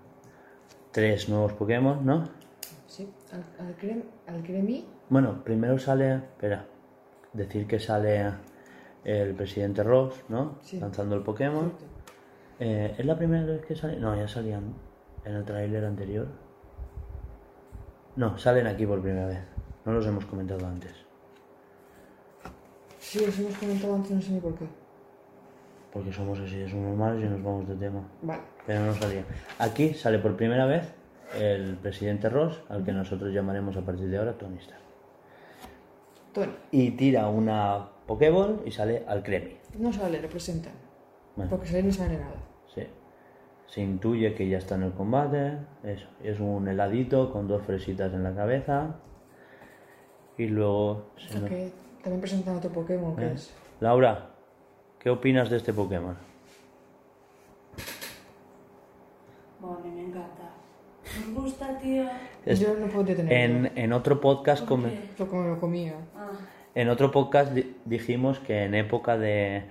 tres nuevos Pokémon, ¿no? Sí. Al, al, crem, al cremi. Bueno, primero sale, espera, decir que sale el presidente Ross, ¿no? Sí. Lanzando el Pokémon. Eh, ¿Es la primera vez que sale? No, ya salían en el tráiler anterior. No, salen aquí por primera vez. No los hemos comentado antes. Sí, os hemos comentado antes, no sé ni por qué. Porque somos así, somos normales y nos vamos de tema. Vale. Pero no salía. Aquí sale por primera vez el presidente Ross, al que nosotros llamaremos a partir de ahora Tony Stark. Tony. Y tira una Pokéball y sale al Cremi. No sale, lo presentan. Bueno, Porque salir no sale nada. Se intuye que ya está en el combate. Eso. Es un heladito con dos fresitas en la cabeza. Y luego... se nos- que también presentan otro Pokémon que ¿Eh? es. Laura, ¿qué opinas de este Pokémon? Bueno, me encanta. ¿Os gusta, tío? Es- Yo no podría tenerlo. En, en otro podcast ¿Por come-? Lo como lo comía. Ah, en otro podcast di- dijimos que en época de,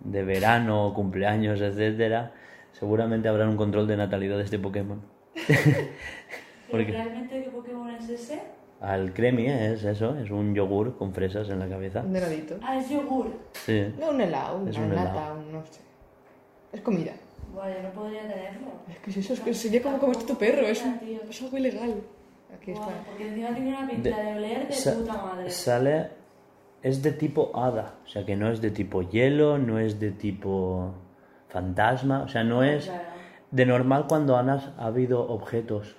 de verano, cumpleaños, etcétera, seguramente habrá un control de natalidad de este Pokémon. ¿pero Porque- realmente qué Pokémon es ese? Al cremi es eso, es un yogur con fresas en la cabeza. Un heladito. Ah, es yogur. Sí. No, un helado, una Es un nata, helado. un no sé. Es comida. Yo no podría tenerlo. Es que si eso es que sería como comerte tu perro, es, un- es algo ilegal. Aquí Guau, está. porque encima tiene una pinta de, oler de Sa- puta madre. Sale. Es de tipo hada, o sea que no es de tipo hielo, no es de tipo fantasma, o sea, no es. Claro. De normal cuando han ha habido objetos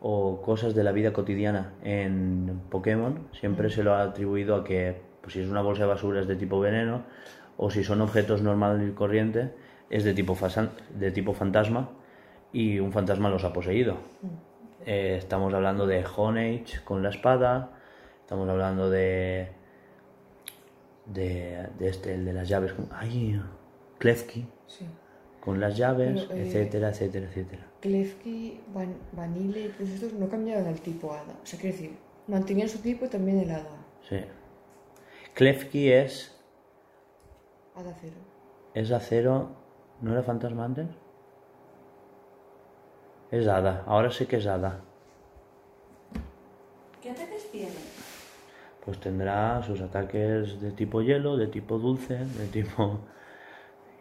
o cosas de la vida cotidiana en Pokémon, siempre se lo ha atribuido a que pues, si es una bolsa de basura es de tipo veneno o si son objetos normal y corriente es de tipo, de tipo fantasma y un fantasma los ha poseído. Eh, estamos hablando de Honage con la espada, estamos hablando de de, de este, el de las llaves, con- ay, Klefki Sí. con las llaves, Pero, eh, etcétera, etcétera, etcétera. Klefki, Van, Vanille todos estos no cambiaron al tipo hada. O sea, quiero decir, mantenían su tipo y también el hada. Sí. Klefki es, Hada cero. es acero, ¿no era fantasma antes? Es hada, ahora sé que es hada. ¿Qué ataques tiene? Pues tendrá sus ataques de tipo hielo, de tipo dulce, de tipo...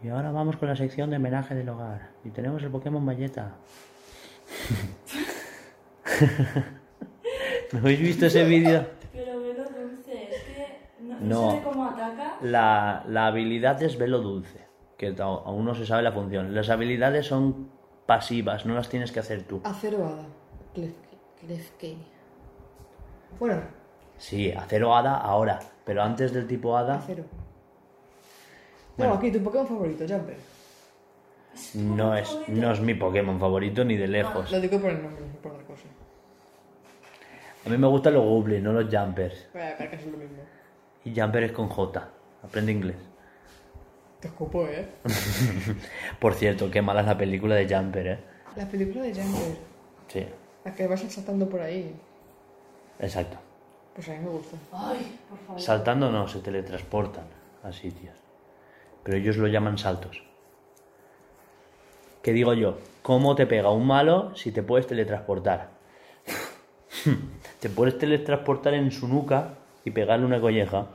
Y ahora vamos con la sección de homenaje del hogar. Y tenemos el Pokémon Valleta. ¿No habéis visto ese vídeo? Pero velo dulce, es que no, No. no. sé cómo ataca. La, la habilidad es velo dulce, que aún no se sabe la función. Las habilidades son pasivas, no las tienes que hacer tú. Acero hada. Klefki. Klefki. Bueno, Sí, acero hada ahora, pero antes del tipo hada acero. Bueno. Aquí tu Pokémon favorito, Jumper. no es, no es mi Pokémon favorito ni de lejos. Lo digo por el nombre, no por otra cosa. A mí me gustan los goblins, no los jumpers. Voy a que es lo mismo. Y jumper es con J. Aprende inglés. Te escupo, ¿eh? Por cierto, qué mala es la película de Jumper, ¿eh? La película de Jumper. Sí, La que vas saltando por ahí. exacto. Pues a mí me gusta. Ay, por favor. Saltando no, se teletransportan a sitios. Pero ellos lo llaman saltos. ¿Qué digo yo? ¿Cómo te pega un malo si te puedes teletransportar? te puedes teletransportar en su nuca y pegarle una colleja.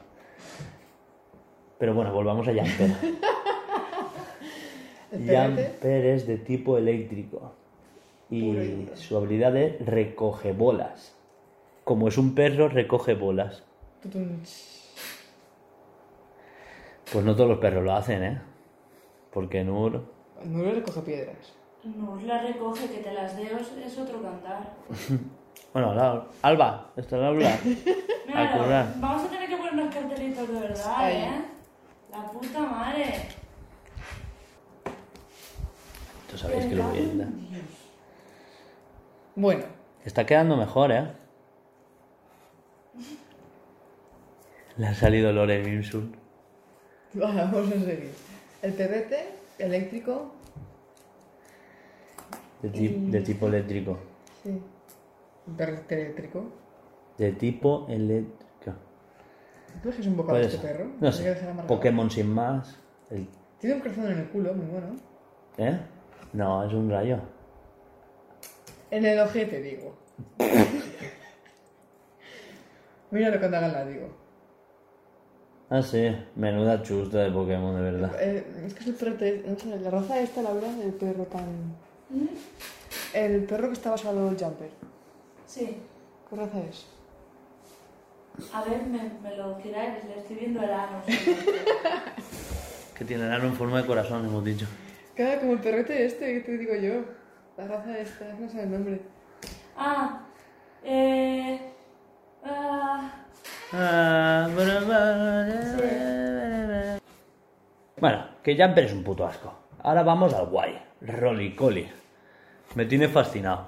Pero bueno, volvamos a Jumper. Jumper es de tipo eléctrico. Y su habilidad es recoge bolas. Como es un perro, recoge bolas. Pues no todos los perros lo hacen, ¿eh? Porque Nur... Le recoge piedras. No la recoge, que te las deo es- otro cantar. Bueno, la- Alba, esto es Alba. Mira, vamos a tener que poner unos cartelitos de verdad, Ahí. ¿eh? La puta madre. Esto sabéis que lo voy a editar. Bueno, Está quedando mejor, ¿eh? Le ha salido Lore Mimsun. vamos a seguir. El perrete eléctrico. De, ti- de tipo eléctrico. Sí. Perrete eléctrico. De tipo eléctrico. ¿Tú es un bocado este perro? No que sé. Pokémon sin más. El- Tiene un corazón en el culo, muy bueno. ¿Eh? No, es un rayo. En el ojete, digo. Míralo cuando hagan la digo. Ah, sí. Menuda chusta de Pokémon, de verdad. Eh, es que es el perro, te- no sé, la raza esta, la verdad, el perro tan... El perro que está basado en el jumper. Sí. ¿Qué raza es? A ver, me, me lo giráis, le estoy viendo el ano. Que tiene el ano en forma de corazón, hemos dicho. Claro, como el perrete este que te digo yo. La raza esta, no sé el nombre. ah, eh. Ah, Bueno, que Jumper es un puto asco. Ahora vamos al guay. Rolicoli. Me tiene fascinado.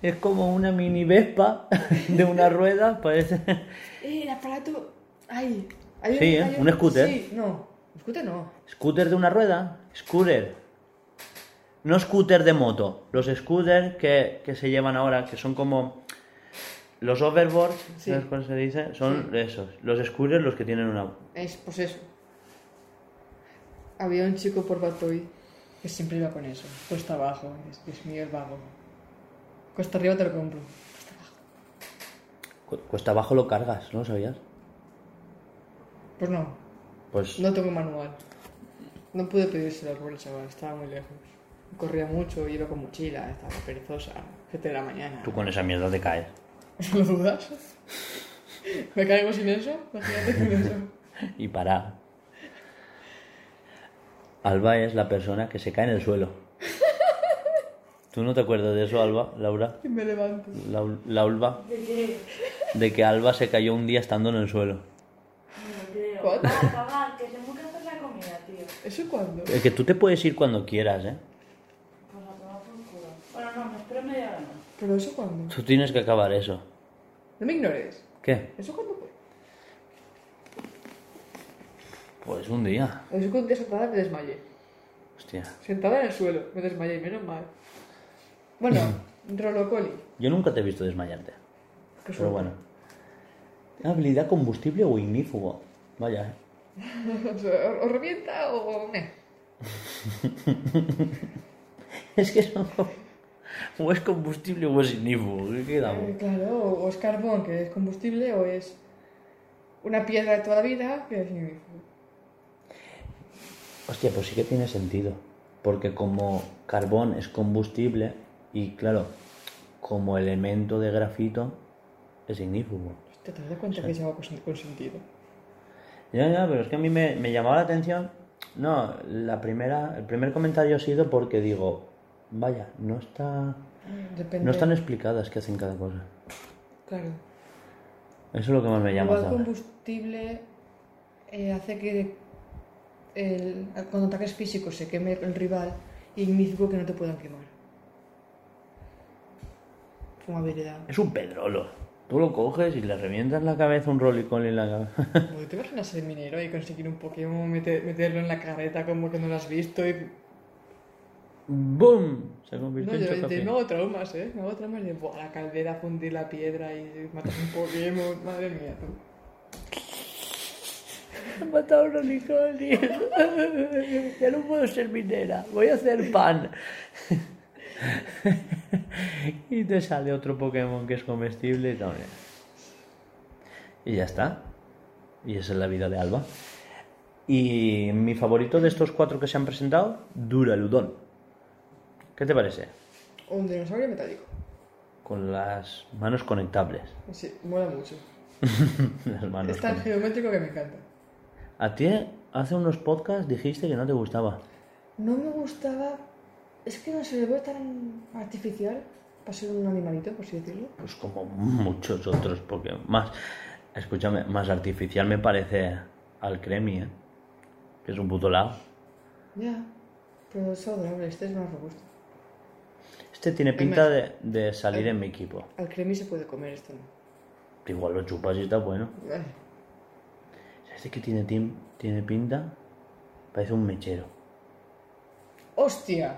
Es como una mini Vespa de una rueda, parece. Eh, el aparato. Ay. hay Sí, ¿eh? hay Un scooter. Sí, no. Scooter no. Scooter de una rueda. Scooter. No scooter de moto. Los scooters que, que se llevan ahora, que son como. Los overboards, Sí. ¿sabes cuál se dice? Son esos. Los scooters los que tienen una. Es, pues eso. Había un chico por Batoy que siempre iba con eso. Cuesta abajo. Es, Dios mío, el vago. Cuesta arriba te lo compro. Cuesta abajo. Cu- Cuesta abajo lo cargas, ¿no lo sabías? Pues no. Pues. No tengo manual. No pude pedírselo por el chaval. Estaba muy lejos. Corría mucho, iba con mochila, estaba perezosa. 7 de la mañana. Tú con esa mierda te caes. ¿Lo dudas? ¿Me caigo sin eso? Imagínate con eso. Y para. Alba es la persona que se cae en el suelo. ¿Tú no te acuerdas de eso, Alba, Laura? Y me levanto. La, la Alba, ¿De qué? de que Alba se cayó un día estando en el suelo. No creo. Acabar, que se me hacer la comida, tío. ¿Eso cuándo? Es que tú te puedes ir cuando quieras, ¿eh? Pues a tomar por culo. Bueno, no, me espero media hora más. ¿Pero eso cuándo? Tú tienes que acabar eso. No me ignores. ¿Qué? ¿Eso cuándo fue? Pues un día. Eso cuando día sentada me desmayé. Hostia. Sentada en el suelo. Me desmayé, menos mal. Bueno, Rolocoli. Yo nunca te he visto desmayarte. Qué Pero suerte. bueno. Habilidad combustible o ignífugo. Vaya, ¿eh? O sea, ¿O revienta o? Es que son como- O es combustible o es ignífugo. ¿Qué quedamos? Eh, claro, o es carbón, que es combustible, o es una piedra de toda la vida, que es ignífugo. Hostia, pues sí que tiene sentido. Porque como carbón es combustible y claro, como elemento de grafito es ignífugo. ¿Te das cuenta que es algo con con sentido? Ya, ya, pero es que a mí me, me llamaba la atención. No, la primera, el primer comentario ha sido porque digo, vaya, no está, Depende. no están explicadas qué hacen cada cosa. Claro. Eso es lo que más me llama. Igual combustible eh, hace que el, cuando ataques físicos se queme el rival y ignífugo que no te puedan quemar. Como habilidad. Es un pedrolo. Tú lo coges y le revientas la cabeza un rolicón en la cabeza. ¿Te imaginas ser minero y conseguir un Pokémon, meter- meterlo en la carreta como que no lo has visto y... ¡Boom! Se No, convirtió yo, en chocapié. me hago traumas, ¿eh? Me hago traumas de "Buah, la caldera, fundir la piedra y matas un Pokémon. Madre mía, tú. He matado a un tío. Ya no puedo ser minera. Voy a hacer pan. y te sale otro Pokémon que es comestible y tal. Y ya está. Y esa es la vida de Alba. Y mi favorito de estos cuatro que se han presentado, Duraludon. ¿Qué te parece? Un dinosaurio metálico. Con las manos conectables. Sí, mola mucho. las manos Es tan geométrico que me encanta. A ti hace unos podcasts dijiste que no te gustaba. No me gustaba... Es que no se le ve tan artificial para ser un animalito, por así decirlo. Pues como muchos otros, porque más, escúchame, más artificial me parece al Cremi, ¿eh? que es un puto lado. Ya, pero es adorable, este es más robusto. Este tiene pinta de, de salir en mi equipo. Al cremi se puede comer, esto no. Igual lo chupas y está bueno. Este que tiene, tim- tiene pinta, parece un mechero. ¡Hostia!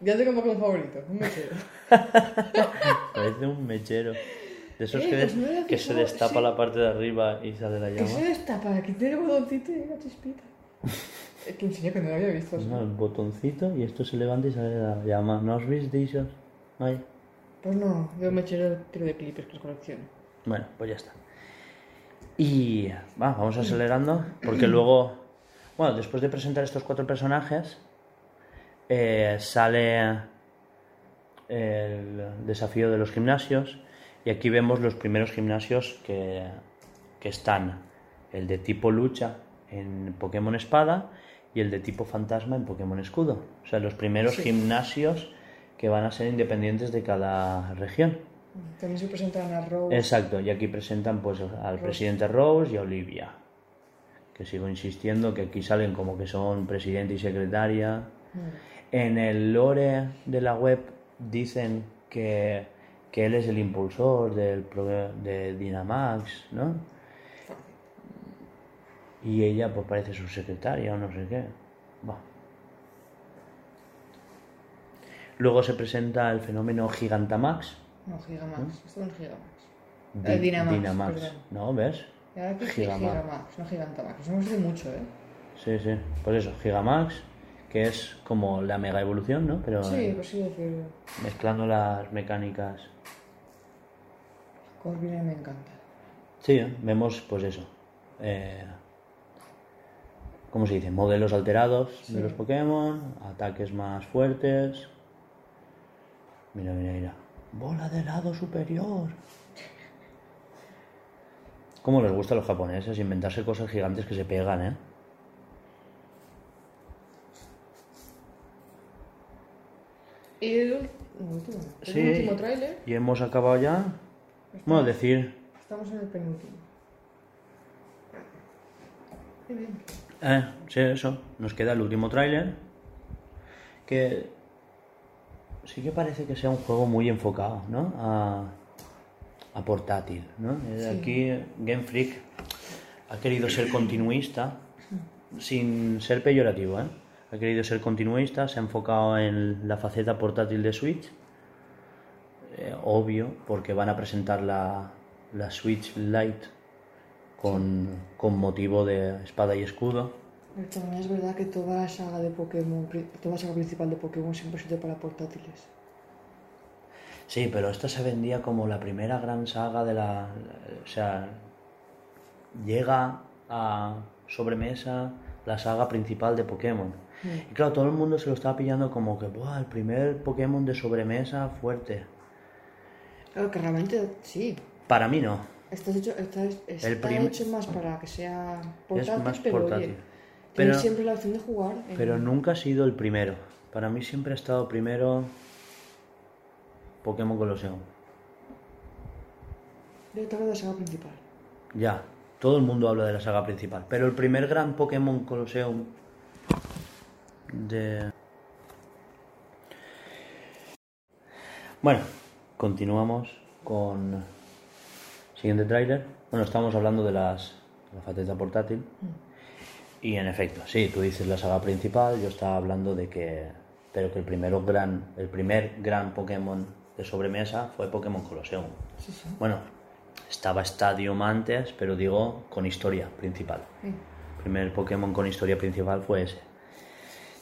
Ya tengo un Pokémon favorito, un mechero. Parece un mechero. De esos Eh, que, pues no me había que se fijado, destapa sí. la parte de arriba y sale la Que llama. se destapa, aquí tiene botoncito y una chispita. Es que enseñé que no lo había visto. así. No, el botoncito y esto se levanta y sale la llama. ¿No has visto esos? Ay. Pues no, yo un mechero tiro de clippers que colecciono. Bueno, pues ya está. Y va, vamos acelerando, porque luego, bueno, después de presentar estos cuatro personajes, eh, sale el desafío de los gimnasios, y aquí vemos los primeros gimnasios que, que están, el de tipo lucha en Pokémon Espada y el de tipo fantasma en Pokémon Escudo. O sea, los primeros Sí. gimnasios que van a ser independientes de cada región. También se presentan a Rose. Exacto, y aquí presentan pues al presidente Rose y a Olivia. que sigo insistiendo, que aquí salen como que son presidente y secretaria. Mm. En el lore de la web dicen que, que él es el impulsor del de Dynamax, ¿no? Y ella pues parece su secretaria o no sé qué. Bah. Luego se presenta el fenómeno Gigantamax. No, Gigamax. Esto es Gigamax. Di- Eh, Dynamax, perdón. ¿No? ¿Ves? Y ahora Gigamax. Gigamax, no Gigantamax. Nos hemos dicho mucho, ¿eh? Sí, sí. Por eso, Gigamax, que es como la mega evolución, ¿no? Pero Sí, pues sí decirlo. mezclando las mecánicas. Corvina me encanta. Sí, vemos pues eso. Eh, ¿Cómo se dice? Modelos alterados Sí. de los Pokémon, ataques más fuertes. Mira, mira, mira. Bola de lado superior. ¿Cómo les gusta a los japoneses inventarse cosas gigantes que se pegan, eh? Y el, último, el Sí. último tráiler, Y hemos acabado ya. Bueno, decir. estamos en el penúltimo. Qué bien. Eh, sí, eso. Nos queda el último tráiler. Que sí que parece que sea un juego muy enfocado, ¿no? A, a portátil, ¿no? Eh, Sí. Aquí Game Freak ha querido ser continuista, sin ser peyorativo, ¿eh? Ha querido ser continuista, se ha enfocado en la faceta portátil de Switch. Eh, obvio, porque van a presentar la, la Switch Lite con, con motivo de espada y escudo. Pero también es verdad que toda la saga de Pokémon, toda la saga principal de Pokémon siempre ha sido para portátiles. Sí, pero esta se vendía como la primera gran saga de la... O sea, llega a sobremesa la saga principal de Pokémon. Y claro, todo el mundo se lo estaba pillando como que, ¡buah! El primer Pokémon de sobremesa fuerte. Claro que realmente sí. Para mí no. Está hecho, está, está El prim- hecho más para que sea portátil, es más pero portátil. oye, Pero, siempre la opción de jugar. en- pero nunca ha sido el primero. Para mí siempre ha estado primero Pokémon Colosseum. Yo te hablo de la saga principal. Ya, todo el mundo habla de la saga principal, pero el primer gran Pokémon Colosseum de... Bueno, continuamos con siguiente tráiler. Bueno, estamos hablando de las de la faceta portátil. Y en efecto, sí, tú dices la saga principal, yo estaba hablando de que pero que el primero gran el primer gran Pokémon de sobremesa fue Pokémon Colosseum. Sí, sí. Bueno, estaba Stadium antes, pero digo con historia principal. Sí. El primer Pokémon con historia principal fue ese.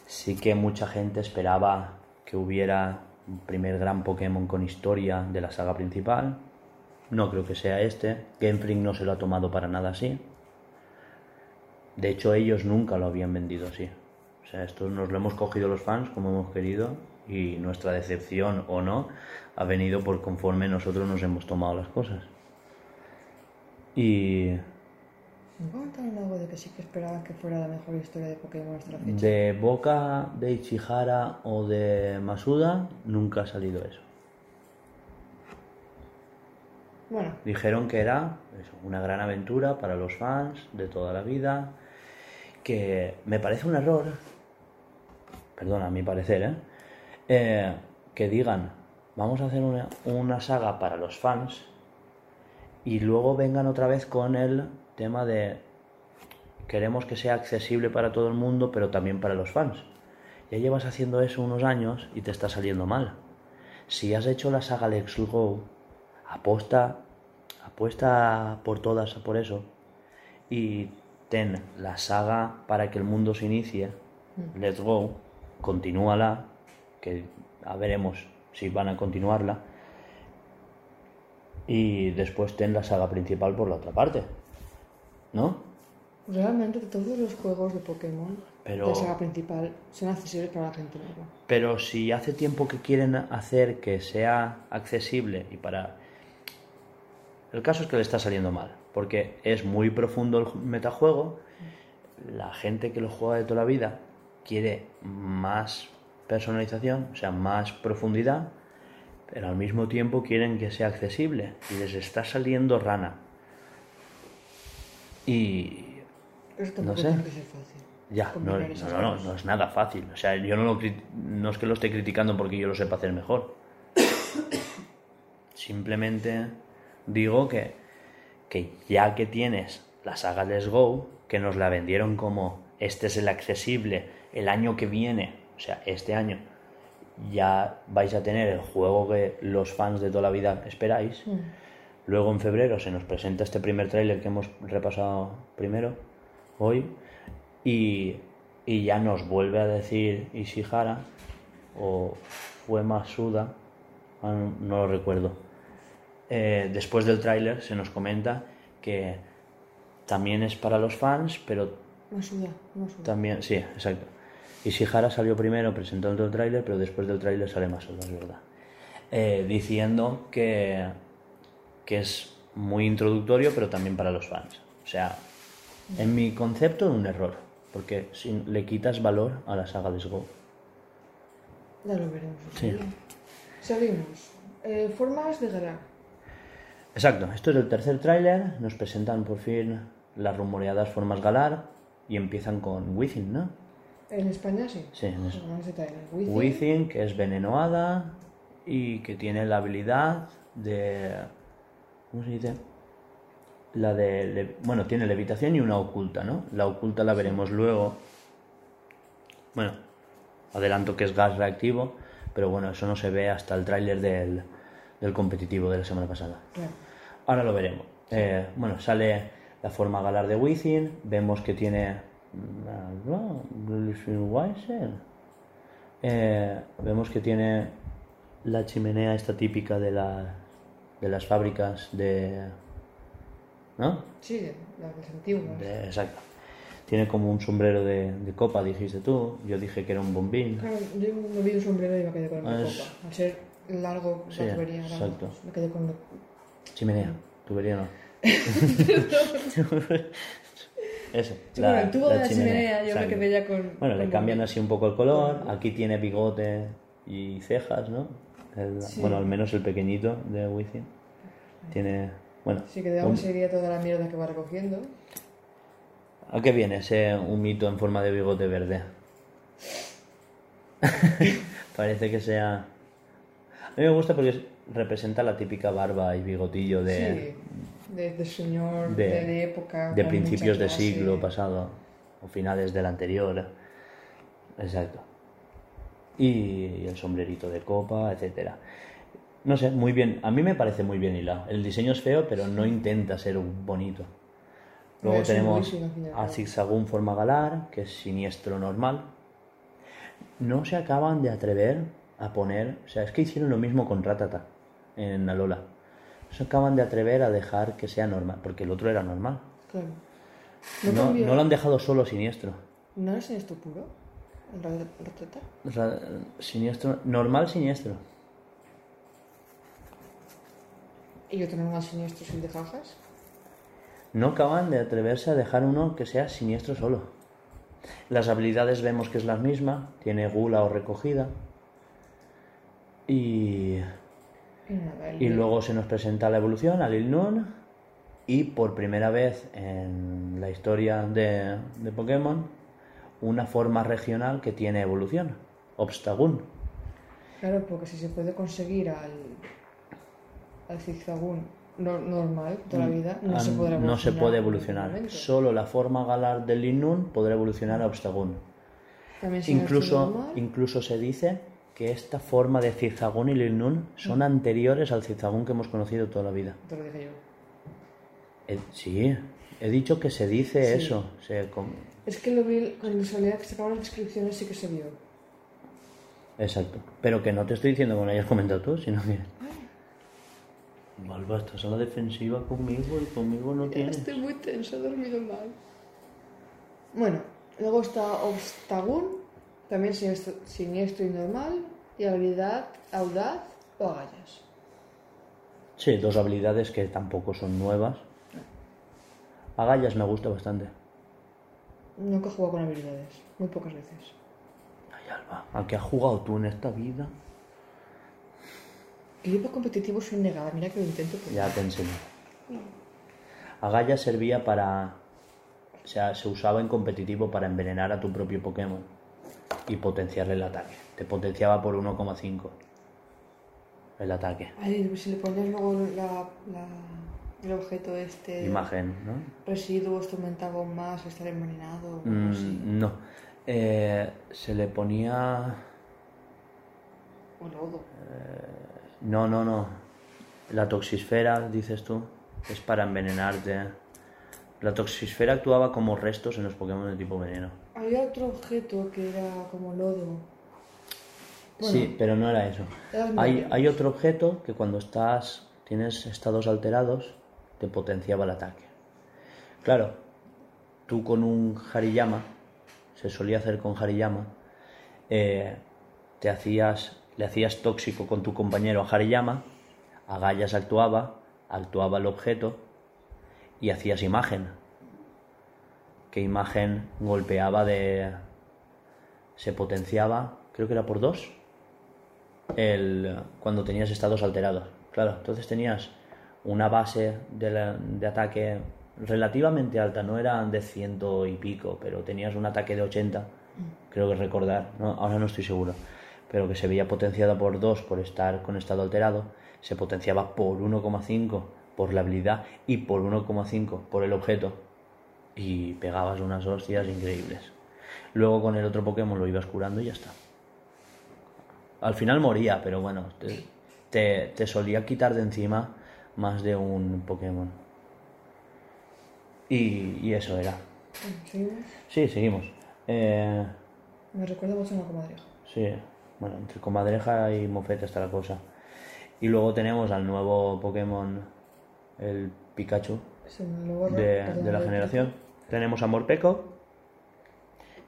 Sí que mucha gente esperaba que hubiera un primer gran Pokémon con historia de la saga principal. No creo que sea este. Game Freak no se lo ha tomado para nada así. De hecho, ellos nunca lo habían vendido así. O sea, esto nos lo hemos cogido los fans como hemos querido y nuestra decepción o no ha venido por conforme nosotros nos hemos tomado las cosas. Y ¿Me comentaron algo de que sí que esperaban que fuera la mejor historia de Pokémon hasta la fecha? de boca de Ichihara o de Masuda nunca ha salido eso. Dijeron que era una gran aventura para los fans de toda la vida, que me parece un error, perdona, a mi parecer, ¿eh? Eh, que digan, vamos a hacer una, una saga para los fans y luego vengan otra vez con el tema de queremos que sea accesible para todo el mundo, pero también para los fans. Ya llevas haciendo eso unos años y te está saliendo mal. Si has hecho la saga Let's Go, aposta, apuesta por todas por eso y ten la saga para que el mundo se inicie, Let's Go, continúala, que a veremos si van a continuarla y después ten la saga principal por la otra parte, ¿no? realmente todos los juegos de Pokémon Pero- de saga principal son accesibles para la gente nueva. Pero si hace tiempo que quieren hacer que sea accesible y para... El caso es que le está saliendo mal, porque es muy profundo el metajuego, la gente que lo juega de toda la vida quiere más personalización, o sea, más profundidad, pero al mismo tiempo quieren que sea accesible y les está saliendo rana. Y Eso tampoco sé. ser fácil. Ya, no, no, no, no, no es nada fácil. O sea, yo no, lo, no es que lo esté criticando porque yo lo sepa hacer mejor. Simplemente digo que, que ya que tienes la saga Let's Go, que nos la vendieron como este es el accesible el año que viene, o sea, este año, ya vais a tener el juego que los fans de toda la vida esperáis. Mm. Luego en febrero se nos presenta este primer tráiler que hemos repasado primero, hoy, y, y ya nos vuelve a decir Ishihara, o fue Masuda, ah, no, no lo recuerdo. Eh, después del tráiler se nos comenta que también es para los fans, pero Masuda, Masuda. también, sí, exacto. Ishihara salió primero presentando el tráiler, pero después del tráiler sale Masuda, es verdad. Eh, diciendo que, que es muy introductorio, pero también para los fans. O sea, en mi concepto un error, porque si le quitas valor a la saga Let's Go. Ya lo veremos. Sí. Seguimos. Eh, formas de galar. Exacto, esto es el tercer tráiler, nos presentan por fin las rumoreadas formas Galar y empiezan con Within, ¿no? En España sí. Sí, en detalles. Within. Within, que es venenoada y que tiene la habilidad de... ¿Cómo se dice? La de... le- Bueno, tiene levitación y una oculta, ¿no? La oculta la veremos luego. Bueno, adelanto que es gas reactivo, pero bueno, eso no se ve hasta el tráiler del, del competitivo de la semana pasada. Claro. Ahora lo veremos. Eh, bueno, sale la forma galar de Within. Vemos que tiene. mm, Weiser. Eh, vemos que tiene la chimenea esta típica de, la, de las fábricas de. ¿No? Sí, las antiguas. De- exacto. Tiene como un sombrero de, de copa, dijiste tú. Yo dije que era un bombín. Claro, yo no vi un sombrero y me quedé con la Ah, copa. Al ser largo, Sí, la tubería grande, exacto. me quedé con. Chimenea, tubería no. Eso. Sí, bueno, el tubo de la chimenea, yo exacto. me quedé ya con... Bueno, le cambian así un poco el color. Aquí tiene bigote y cejas, ¿no? El- Sí. Bueno, al menos el pequeñito de Within. Tiene. Bueno, Sí, que digamos un- sería toda la mierda que va recogiendo. ¿a qué viene ese humito en forma de bigote verde? Parece que sea. A mí me gusta porque es- representa la típica barba y bigotillo de, Sí, de, de señor, de- época. de principios de siglo pasado o finales del anterior. Exacto. Y el sombrerito de copa, etcétera. No sé, muy bien. A mí me parece muy bien hilado. El diseño es feo, pero no intenta ser bonito. Luego tenemos a cabo. Zigzagoon forma galar, que es siniestro normal. No se acaban de atrever a poner. O sea, es que hicieron lo mismo con Ratata en Alola. Se acaban de atrever a dejar que sea normal, porque el otro era normal. Claro. No, No, lo han dejado solo siniestro. ¿No es esto puro? ¿El ra- ratata? Sea, siniestro, normal siniestro. ¿Y otro normal siniestro sin de jajas? No acaban de atreverse a dejar uno que sea siniestro solo. Las habilidades vemos que es la misma, tiene gula o recogida. Y, Y nada, luego se nos presenta la evolución, al Nun. Y por primera vez en la historia de, de Pokémon, una forma regional que tiene evolución, Obstagoon. Claro, porque si se puede conseguir al, al zigzagún no- normal toda la vida, no se podrá no se puede evolucionar. Solo la forma galar del Linnun podrá evolucionar a Obstagoon. Incluso, incluso se dice que esta forma de Zigzagoon y Linnun son anteriores al Zigzagoon que hemos conocido toda la vida. te lo dije yo. Eh, sí, he dicho que se dice Sí. eso. se Es que lo vi cuando salía que sacaban las descripciones sí que se vio. Exacto. Pero que no te estoy diciendo como lo hayas comentado tú, sino que... Malva, estás a la defensiva conmigo y conmigo no tienes. Estoy muy tenso, he dormido mal. Bueno, luego está Obstagoon, también siniestro, siniestro y normal, y habilidad audaz o agallas. Sí, dos habilidades que tampoco son nuevas. Agallas me gusta bastante. Nunca he jugado con habilidades, muy pocas veces. Ay, Alba, ¿a qué has jugado tú en esta vida? Que yo para competitivo soy negada, mira que lo intento. Pero... Ya te enseño. Agallas servía para O sea, se usaba en competitivo para envenenar a tu propio Pokémon y potenciarle el ataque. Te potenciaba por 1,5 el ataque. Ay, si le pones luego la, la- el objeto este... Imagen, ¿no? Residuos, te aumentaba más, estar envenenado Mm, así. no. Eh, se le ponía... O lodo. No, no, no. La toxisfera, dices tú, es para envenenarte. La toxisfera actuaba como restos en los Pokémon de tipo veneno. Había otro objeto que era como lodo. Bueno, Sí, pero no era eso. Hay, otro objeto que cuando estás, tienes estados alterados, te potenciaba el ataque. Claro, tú con un Hariyama, se solía hacer con Hariyama, eh, te hacías, le hacías tóxico con tu compañero a Hariyama, Agallas actuaba, actuaba el objeto y hacías imagen. Que imagen golpeaba de. se potenciaba, creo que era por dos, el, cuando tenías estados alterados. Claro, entonces tenías una base de, de ataque relativamente alta, no era de ciento y pico, pero tenías un ataque de 80, creo que recordar, ¿no? ahora no estoy seguro, pero que se veía potenciada por 2 por estar con estado alterado, se potenciaba por 1,5 por la habilidad y por 1,5 por el objeto y pegabas unas hostias increíbles. Luego con el otro Pokémon lo ibas curando y ya está. Al final moría, pero bueno, te, te, te solía quitar de encima más de un Pokémon. Y, y eso era. Sí, seguimos. Eh, Me recuerda mucho a una comadreja. sí, bueno, entre Comadreja y Mofeta está la cosa. Y luego tenemos al nuevo Pokémon, el Pikachu, de, la generación. Tenemos a Morpeko,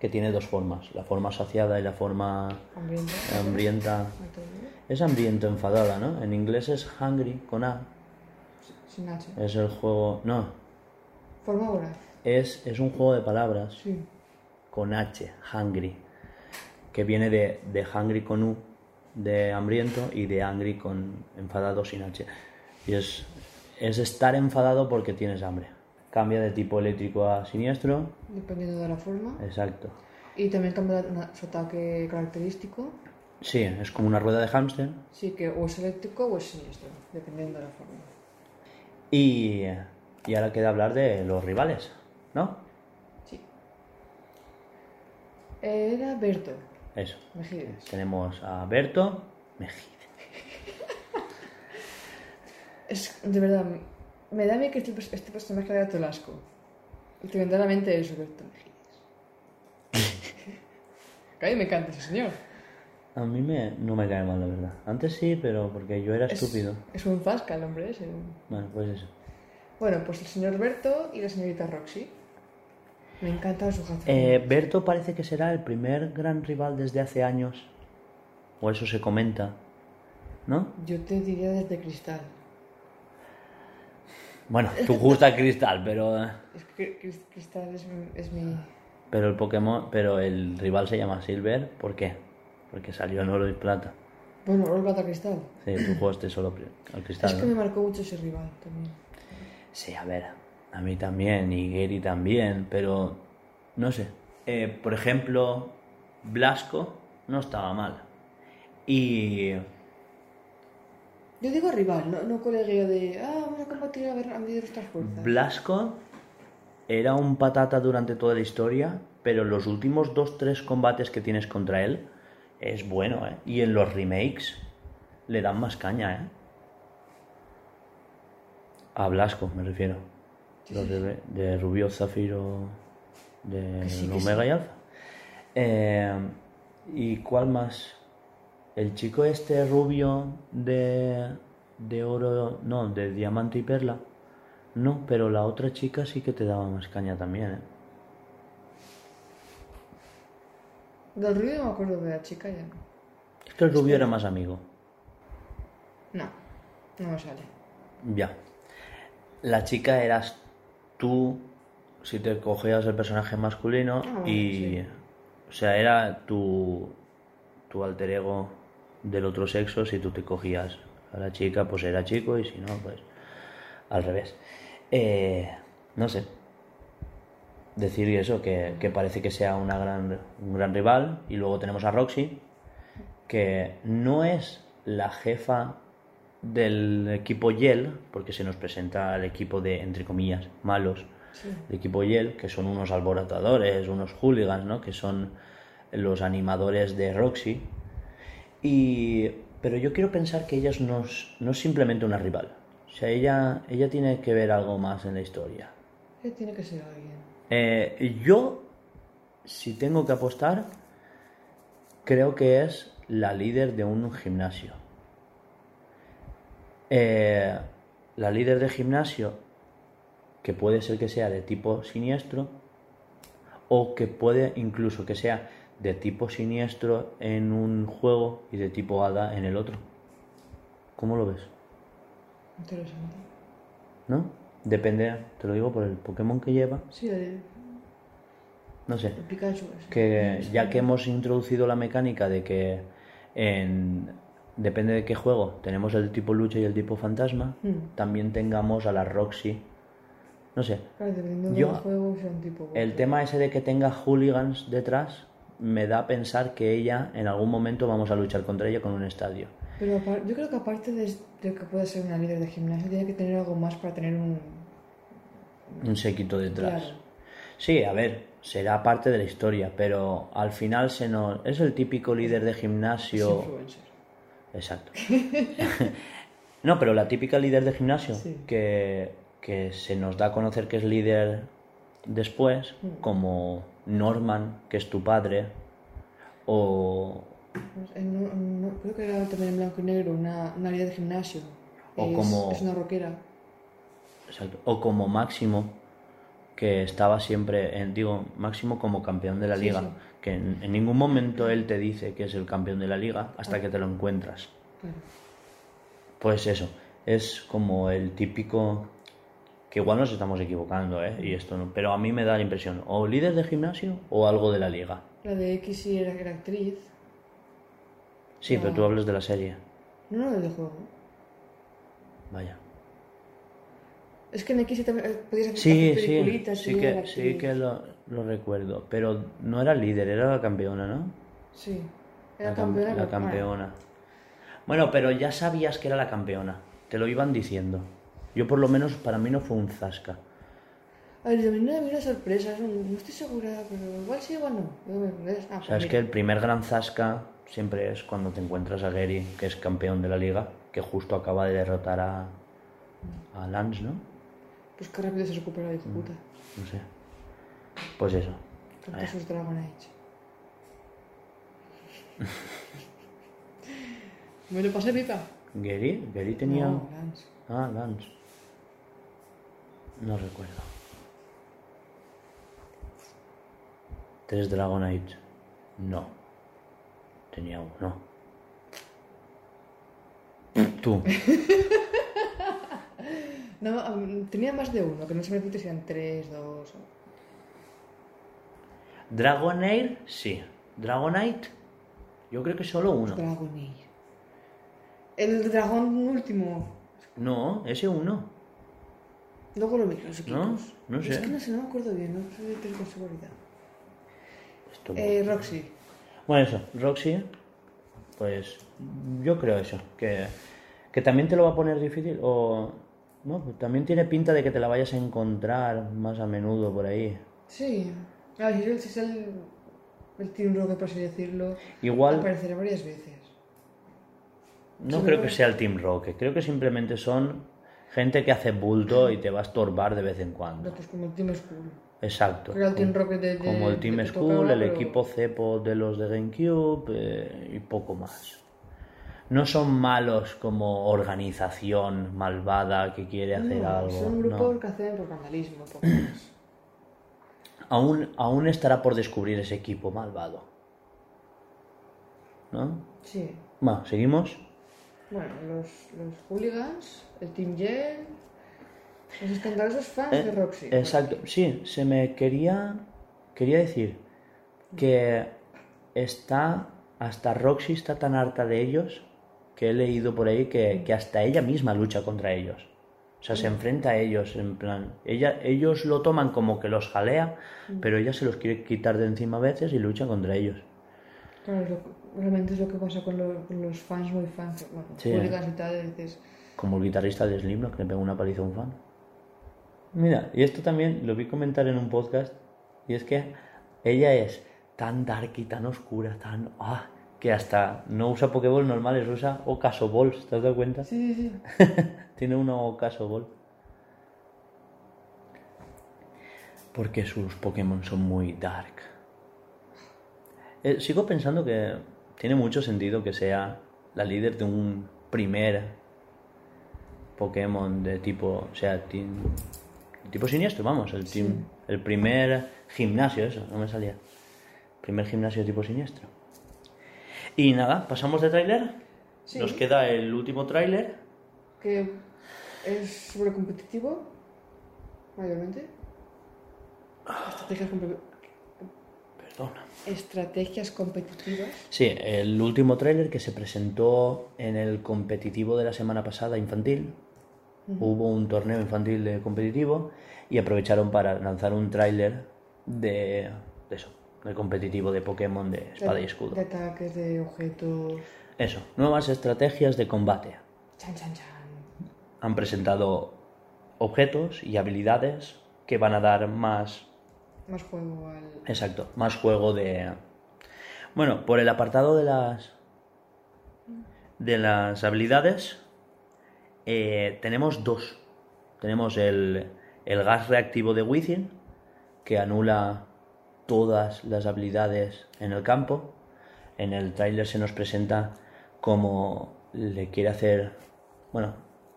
que tiene dos formas, la forma saciada y la forma hambrienta. Es hambriento enfadada, ¿no? En inglés es hungry con A. Sin H. Es el juego. No, Forma voraz. es, es un juego de palabras Sí. con H, hungry. Que viene de, de hungry con U, de hambriento, y de angry con enfadado sin H. Y es, es estar enfadado porque tienes hambre. Cambia de tipo eléctrico a siniestro. Dependiendo de la forma. Exacto. Y también cambia su ataque característico. Sí, es como una rueda de hámster. Sí, que o es eléctrico o es siniestro. Dependiendo de la forma. Y, y ahora queda hablar de los rivales, ¿no? Sí. Era Berto. Eso. Mejides. Tenemos a Berto Mejide. Es, de verdad, me da a mí que este, este personaje era Tolasco. Y te vendrá a mí me encanta ese señor. A mí me, no me cae mal, la verdad. Antes sí, pero porque yo era Es- estúpido. Es un fasca el hombre ese. Bueno, pues eso. Bueno, pues el señor Berto y la señorita Roxy. Me encanta su gato. Eh, Berto parece que será el primer gran rival desde hace años. O eso se comenta. ¿No? Yo te diría desde cristal. Bueno, tú gusta Cristal, pero. Es que Cris- cristal es, mi- es mi... Pero el Pokémon. Pero el rival se llama Silver. ¿Por qué? Porque salió en oro y plata. Bueno, oro plata cristal. Sí, tú jugaste solo al cristal. es que ¿no? me marcó mucho ese rival también. Sí, a ver, a mí también y Gary también, pero no sé. Eh, por ejemplo, Blasco no estaba mal. Y Yo digo rival, no, no colegio de... Ah, vamos a combatir a ver a medir nuestras fuerzas. Blasco era un patata durante toda la historia, pero los últimos dos, tres combates que tienes contra él es bueno, ¿eh? Y en los remakes le dan más caña, ¿eh? A Blasco, me refiero. Los de, de Rubio, Zafiro, de sí, Omega sí. y Alfa. Eh, ¿Y cuál más? El chico este rubio de, de oro, no, de diamante y perla. No, pero la otra chica sí que te daba más caña también, ¿eh? Del ruido no me acuerdo de la chica ya. Es que el rubio era más amigo. No, no me sale. Ya. La chica eras tú si te cogías el personaje masculino Ah, y... sí. O sea, era tu, tu alter ego del otro sexo. Si tú te cogías a la chica, pues era chico y si no, pues al revés. Eh, no sé. decir eso, que, que parece que sea una gran, un gran rival. Y luego tenemos a Roxy, que no es la jefa del equipo Yell, porque se nos presenta el equipo de, entre comillas, malos, Sí. el equipo Yell, que son unos alborotadores, unos hooligans, ¿no? Que son los animadores de Roxy. Y, pero yo quiero pensar que ella no es, no es simplemente una rival. O sea, ella, ella tiene que ver algo más en la historia. Eh, Tiene que ser alguien. Eh, yo, si tengo que apostar, creo que es la líder de un gimnasio. Eh, la líder de gimnasio, que puede ser que sea de tipo siniestro, o que puede incluso que sea de tipo siniestro en un juego y de tipo hada en el otro. ¿Cómo lo ves? Interesante. ¿No? Depende, te lo digo por el Pokémon que lleva. Sí, el, No sé. el Pikachu. que ya que hemos introducido la mecánica de que en, depende de qué juego tenemos el tipo lucha y el tipo fantasma, Mm. también tengamos a la Roxy. No sé, Claro, dependiendo Yo- del juego, sea un tipo. el tema ese de que tenga hooligans detrás me da a pensar que ella en algún momento vamos a luchar contra ella con un estadio. Pero yo creo que aparte de, de que pueda ser una líder de gimnasio, tiene que tener algo más para tener un. Un séquito detrás. Claro. Sí, a ver, será parte de la historia, pero al final se nos... es el típico líder de Es gimnasio. influencer. Exacto. no, pero la típica líder de gimnasio Sí. que, que se nos da a conocer que es líder después, Mm. como Norman, que es tu padre, o, creo que era también en blanco y negro, una, una líder de gimnasio. O es, como- es una rockera. exacto, o como Máximo, que estaba siempre, en, digo, Máximo como campeón de la Sí, liga, sí. que en, en ningún momento él te dice que es el campeón de la liga hasta que te lo encuentras. Claro. Pues eso, es como el típico que igual nos estamos equivocando, ¿eh? Y esto no, pero a mí me da la impresión, o líder de gimnasio o algo de la liga. La de X sí era, era actriz. Sí, pero tú hablas de la serie. No, no, del juego. Vaya. Es que en X eh, podías hacer Sí, sí, sí que, sí que lo, lo recuerdo, pero no era líder, era la campeona, ¿no? Sí. Era la campeona. La campeona. Bueno, pero ya sabías que era la campeona, te lo iban diciendo. Yo por lo menos, para mí no fue un zasca. A ver, mí no me una sorpresa, no, estoy segura, pero igual sí, igual no. Ah, pues Sabes mira. que el primer gran zasca siempre es cuando te encuentras a Gary, que es campeón de la liga, que justo acaba de derrotar a, a Lance, ¿no? Pues qué rápido se recupera hijo Mm. puta. No sé. Pues eso. Sus Dragon Age. ¿Me lo pasé pipa? ¿Gary? ¿Gary tenía...? No, Lance. Ah, Lance. No recuerdo. ¿Tres Dragonite? No. Tenía uno. Tú. No, tenía más de uno, que no se me repite si eran tres, dos. Dragonair, sí. Dragonite, yo creo que solo uno. Dragon Age. El dragón último. No, ese uno. Luego lo miro, los equipos. No, no Es sé. que no sé, no me acuerdo bien, no sé decir con seguridad. Eh, Roxy. Bueno, eso, Roxy, pues yo creo eso, que, que también te lo va a poner difícil, o no, pues también tiene pinta de que te la vayas a encontrar más a menudo por ahí. Sí. A ver, si es el, es el, Team Rocket, por así decirlo, Igual aparecerá varias veces. no creo que sea el Team Rocket, creo que simplemente son gente que hace bulto y te va a estorbar de vez en cuando. pues como el Team School. Exacto. Era el Team como- Rocket de, de- Como el Team School, tocaba, el pero- equipo Cepo de los de GameCube eh, y poco más. No son malos como organización malvada que quiere hacer No, algo. Son no. grupos que hacen pues, vandalismo, poco más. Aún, aún estará por descubrir ese equipo malvado. ¿No? Sí. Va, seguimos. Bueno, los, los hooligans, el Team Gel, los escandalosos fans Eh, de Roxy. Exacto, sí, se me quería, quería decir que está, hasta Roxy está tan harta de ellos que he leído por ahí que, que hasta ella misma lucha contra ellos. O sea, se enfrenta a ellos, en plan. Ella, ellos lo toman como que los jalea, pero ella se los quiere quitar de encima a veces y lucha contra ellos. Claro, realmente es lo que pasa con, lo- con los fans muy fans, bueno, Sí. hooligans y tal, dices, Como el guitarrista de Slipknot que le pega una paliza a un fan. Mira, y esto también lo vi comentar en un podcast, y es que ella es tan dark y tan oscura, tan... Ah, que hasta no usa Pokéball normales, usa Ocaso Balls, ¿te has dado cuenta? sí, sí, sí. Tiene una Ocaso Ball. Porque sus Pokémon son muy dark. Eh, sigo pensando que tiene mucho sentido que sea la líder de un primer Pokémon de tipo, o sea, team- tipo siniestro, vamos, el team, el primer gimnasio, eso, no me salía. Primer gimnasio tipo siniestro. Y nada, pasamos de tráiler. Sí. Nos queda el último tráiler. que es sobre competitivo, mayormente. Estrategias, compe- Perdona. estrategias competitivas. Sí, el último tráiler que se presentó en el competitivo de la semana pasada infantil. Hubo un torneo infantil de competitivo y aprovecharon para lanzar un tráiler de, de eso, del competitivo de Pokémon de espada y escudo. De ataques, de objetos. Eso, nuevas estrategias de combate. Chan, chan, chan. Han presentado objetos y habilidades que van a dar más Más juego al. Exacto, más juego de... Bueno, por el apartado de las... De las habilidades, eh, tenemos dos. Tenemos el, el gas reactivo de Within, que anula todas las habilidades en el campo. En el tráiler se nos presenta como le quiere hacer... Bueno,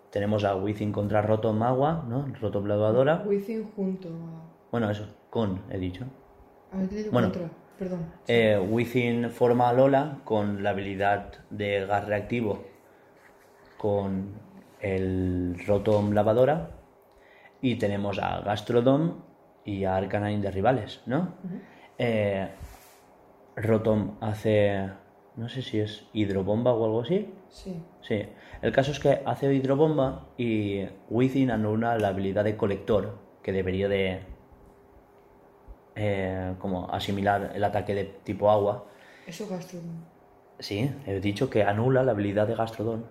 tenemos a Within contra Rotom Agua, ¿no? Rotom Lavadora. Within junto a. Bueno, eso, con, he dicho. A ver, te digo Bueno. contra. Perdón. Eh, Within forma a Lola con la habilidad de gas reactivo con el Rotom Lavadora y tenemos a Gastrodon y a Arcanine de rivales, ¿no? Eh, Rotom hace, no sé si es hidrobomba o algo así. Sí. Sí, el caso es que hace hidrobomba y Within anula la habilidad de colector que debería de eh, como asimilar el ataque de tipo agua. Eso gastro. Sí, he dicho que anula la habilidad de Gastrodon.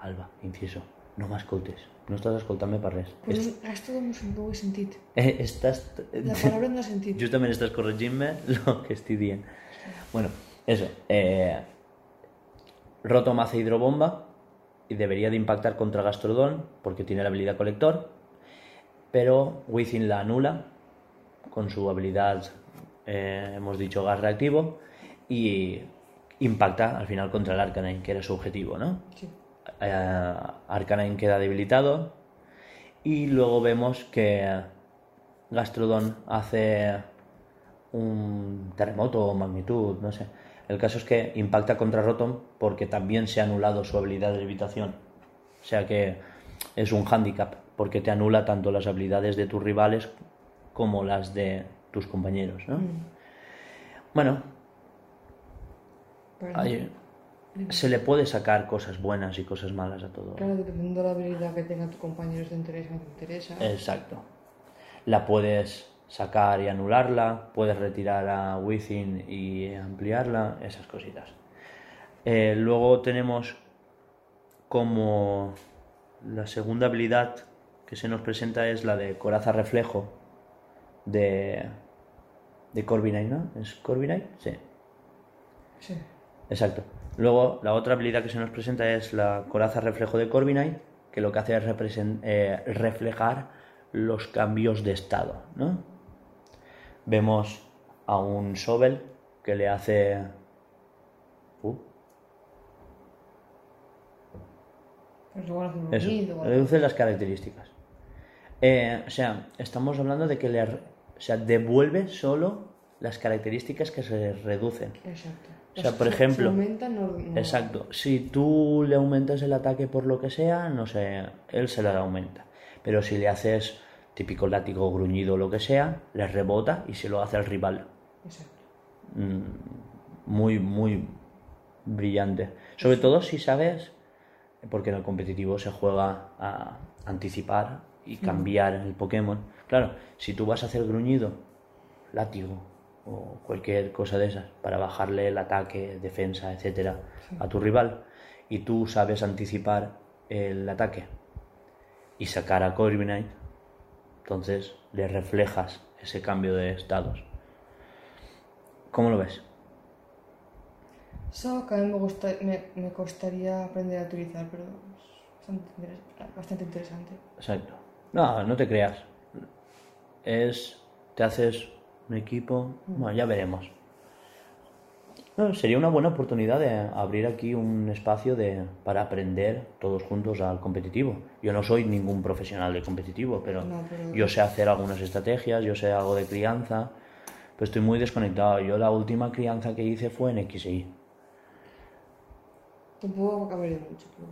Alba, inciso, no m'escoltes, no estàs escoltant-me per res. Est no, ho he sentit. eh, estàs... La palabra no he sentit. Justament estàs corregint-me lo que estic dient. Bueno, eso. Eh, Rotom hace hidrobomba y debería de impactar contra Gastrodon porque tiene la habilidad colector, pero Within la anula con su habilidad, eh, hemos dicho, gas reactivo y impacta al final contra el Arcanine, que era su objetivo, ¿no? Sí. eh, Arcanine queda debilitado y luego vemos que Gastrodon hace un terremoto o magnitud, no sé. El caso es que impacta contra Rotom porque también se ha anulado su habilidad de levitación. O sea que es un hándicap porque te anula tanto las habilidades de tus rivales como las de tus compañeros, ¿no? Bueno, Pero, hay- se le puede sacar cosas buenas y cosas malas a todo. Claro, dependiendo de la habilidad que tenga tu compañero, te interesa o no te interesa. Exacto. La puedes sacar y anularla, puedes retirar a Within y ampliarla, esas cositas. Eh, luego tenemos como la segunda habilidad que se nos presenta es la de Coraza Reflejo de, de Corviknight, ¿no? ¿Es Corviknight? Sí. Sí. Exacto. Luego, la otra habilidad que se nos presenta es la coraza reflejo de Corviknight, que lo que hace es eh, reflejar los cambios de estado, ¿no? Vemos a un Sobel que le hace... Uh, eso, reduce las características. Eh, o sea, estamos hablando de que le o sea, devuelve solo las características que se reducen. Exacto. O sea, por ejemplo- se aumentan, no, no- Exacto. Si tú le aumentas el ataque por lo que sea, no sé, él se le aumenta. Pero si le haces típico látigo, gruñido o lo que sea, le rebota y se lo hace al rival. Exacto. Mm, Muy, muy brillante. Sobre todo si sabes porque en el competitivo se juega a anticipar y cambiar el Pokémon. Claro, si tú vas a hacer gruñido, látigo o cualquier cosa de esas para bajarle el ataque, defensa, etcétera, a tu rival y tú sabes anticipar el ataque y sacar a Corviknight, entonces le reflejas ese cambio de estados. ¿Cómo lo ves? Eso que a mí me, gusta, me, me costaría aprender a utilizar, pero es bastante interesante. Exacto. No, no te creas. Es. Te haces un equipo. Bueno, ya veremos. No, sería una buena oportunidad de abrir aquí un espacio de, para aprender todos juntos al competitivo. Yo no soy ningún profesional de competitivo, pero, No, pero- yo sé hacer algunas estrategias, yo sé algo de crianza, pero estoy muy desconectado. Yo la última crianza que hice fue en XI. Tampoco mucho, pero.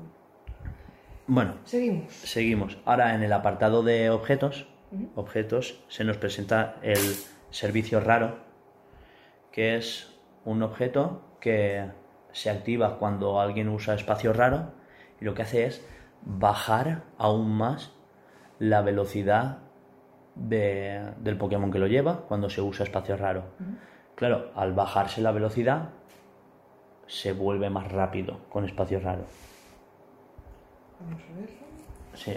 Bueno, Seguimos. Seguimos. Ahora en el apartado de objetos, objetos, se nos presenta el servicio raro, que es un objeto que se activa cuando alguien usa espacio raro y lo que hace es bajar aún más la velocidad de- del Pokémon que lo lleva cuando se usa espacio raro. Claro, al bajarse la velocidad se vuelve más rápido con espacio raro. Vamos a verlo. Sí.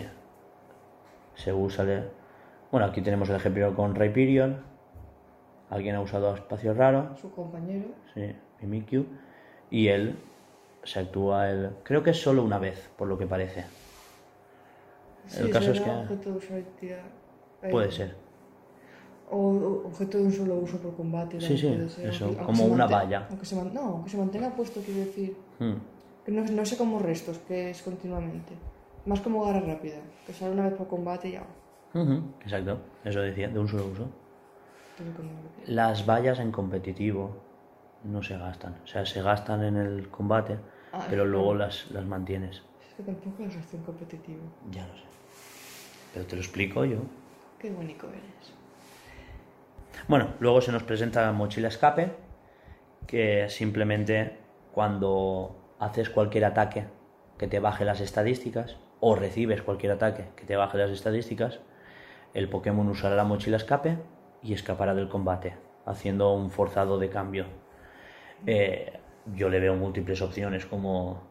Se usa de... Bueno, aquí tenemos el ejemplo con Rhyperion. Alguien ha usado espacio raro. Su compañero. Sí, Mimikyu. Y él se actúa el... Creo que es solo una vez, por lo que parece. Sí, El caso es que- objeto de usualidad. Eh, Puede ser. O, objeto de un solo uso por combate. Sí, sí, ser, eso, aunque- como aunque una mante- valla. Aunque se man- no, aunque se mantenga puesto, quiero decir. Hmm. Que no, no sé como restos, que es continuamente. Más como garra rápida, que sale una vez por combate y ya. Ujú, Exacto, eso decía, de un solo uso. Las vallas en competitivo no se gastan. O sea, se gastan en el combate, Ah, pero luego las, las mantienes. Es que tampoco es acción competitiva. Ya lo sé. Pero te lo explico yo. Qué bonito eres. Bueno, luego se nos presenta la mochila escape, que simplemente cuando haces cualquier ataque que te baje las estadísticas, o recibes cualquier ataque que te baje las estadísticas, el Pokémon usará la mochila escape y escapará del combate, haciendo un forzado de cambio. Eh, yo le veo múltiples opciones como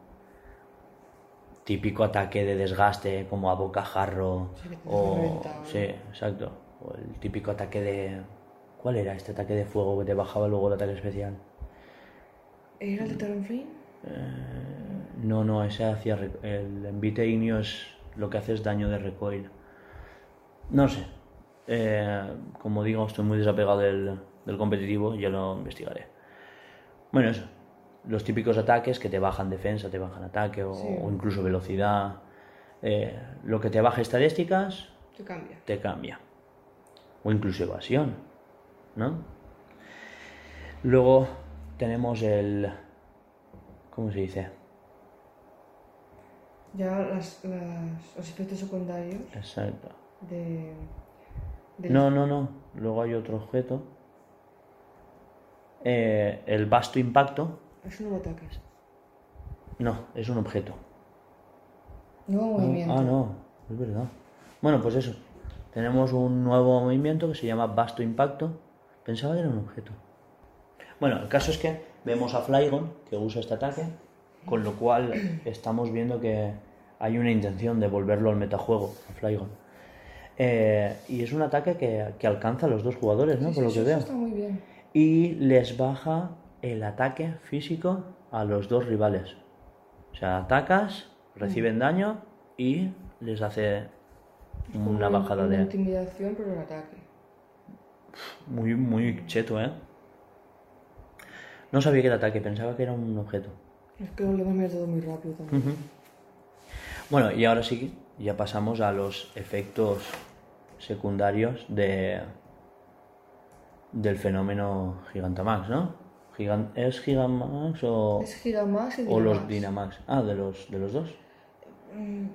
típico ataque de desgaste como a bocajarro Sí, o sí, exacto, o el típico ataque de ¿cuál era este ataque de fuego que te bajaba luego el ataque especial? ¿Era el de Talonflame? No, no, ese hacía el envite ignio es lo que hace es daño de recoil. No sé. Eh, como digo, estoy muy desapegado del, del competitivo ya lo investigaré. Bueno, eso. Los típicos ataques que te bajan defensa, te bajan ataque o, Sí. o incluso velocidad. Eh, lo que te baja estadísticas, Te cambia. te cambia. O incluso evasión, ¿no? Luego tenemos el... ¿Cómo se dice? Ya las, las, los efectos secundarios Exacto. De. de No, no, no. Luego hay otro objeto. Eh, el vasto impacto. Es un nuevo ataque. No, es un objeto. Nuevo movimiento. Ah, no, es verdad. Bueno, pues eso. Tenemos un nuevo movimiento que se llama vasto impacto. Pensaba que era un objeto. Bueno, el caso es que vemos a Flygon que usa este ataque, con lo cual estamos viendo que hay una intención de volverlo al metajuego, a Flygon. Eh, y es un ataque que, que alcanza a los dos jugadores, ¿no? Sí, Por lo que veo. está muy bien. Y les baja el ataque físico a los dos rivales. O sea, atacas, reciben daño y les hace una bajada una de... intimidación, pero el ataque. Muy, muy cheto, ¿eh? No sabía que era ataque, pensaba que era un objeto. Es que lo ha todo muy rápido también. Bueno, y ahora sí, ya pasamos a los efectos secundarios de del fenómeno Gigantamax, ¿no? Gigan- ¿Es Gigantamax o, Es y o los Dynamax. Ah, de los, de los dos. Mm,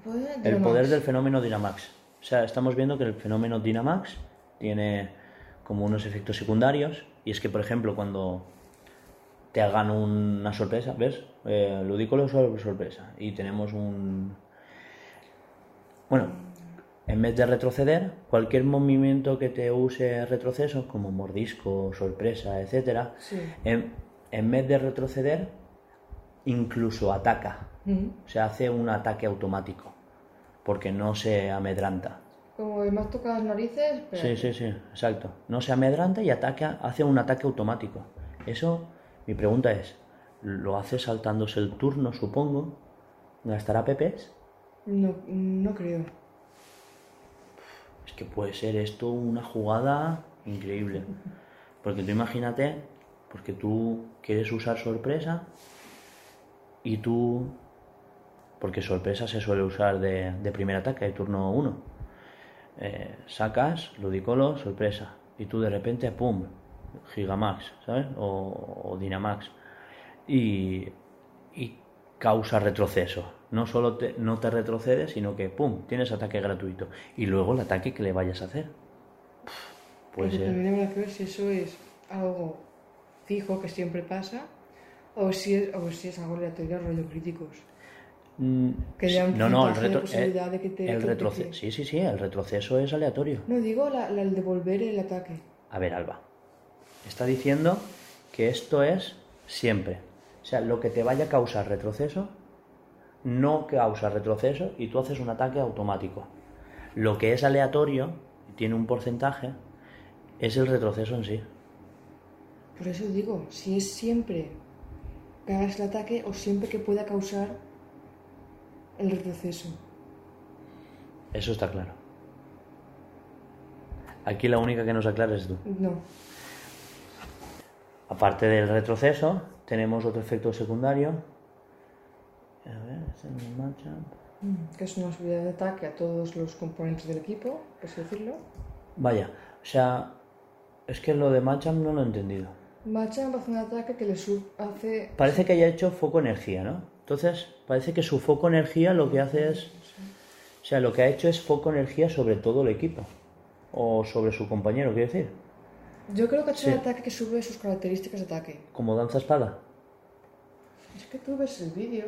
El poder del fenómeno Dynamax. O sea, estamos viendo que el fenómeno Dynamax tiene como unos efectos secundarios y es que, por ejemplo, cuando te hagan una sorpresa, ¿ves? Eh, ludículo sobre sorpresa. Y tenemos un... Bueno, en vez de retroceder, cualquier movimiento que te use retroceso, como mordisco, sorpresa, Sí. en, en vez de retroceder, incluso ataca. Ujú. O sea, hace un ataque automático, porque no se amedranta. Como el más toca las narices, pero Sí, sí, sí, exacto. No se amedranta y ataca, hace un ataque automático. Eso, mi pregunta es, ¿lo hace saltándose el turno, supongo? ¿Gastará PPs? no, no creo. Que puede ser esto una jugada increíble. Porque tú imagínate, porque tú quieres usar sorpresa y tú... Porque sorpresa se suele usar de, primer ataque, de turno 1. sacas, ludicolo, sorpresa. Y tú de repente, ¡pum! Gigamax, ¿sabes? O, Dynamax. Y, y causa retroceso. No solo te, no te retrocedes, sino que ¡pum! tienes ataque gratuito. Y luego el ataque que le vayas a hacer. Puede Porque ser. también habrá que ver si eso es algo fijo que siempre pasa o si es, o si es algo aleatorio, rollo críticos. Mm, Que no, no, el, de retro- posibilidad de que te- el que te retroce- quede. Sí, sí, sí, el retroceso es aleatorio. No, digo la, la- el devolver el ataque. A ver, Alba. Está diciendo que esto es siempre. O sea, lo que te vaya a causar retroceso, no causa retroceso y tú haces un ataque automático. Lo que es aleatorio, y tiene un porcentaje, es el retroceso en sí. Por eso digo, si es siempre que hagas el ataque o siempre que pueda causar el retroceso. Eso está claro. Aquí la única que nos aclara es tú. No. Aparte del retroceso, tenemos otro efecto secundario. A ver, es el matchup. Mm, Que es una subida de ataque a todos los componentes del equipo, por así decirlo. Vaya, o sea, es que lo de matchup no lo he entendido. Machamp hace un ataque que le sub hace. Parece que haya hecho foco energía, ¿no? Entonces, parece que su foco energía lo que hace es. O sea, lo que ha hecho es foco energía sobre todo el equipo. O sobre su compañero, quiero decir. Yo creo que ha hecho Sí. un ataque que sube sus características de ataque. Como danza espada. Es que tú ves el vídeo.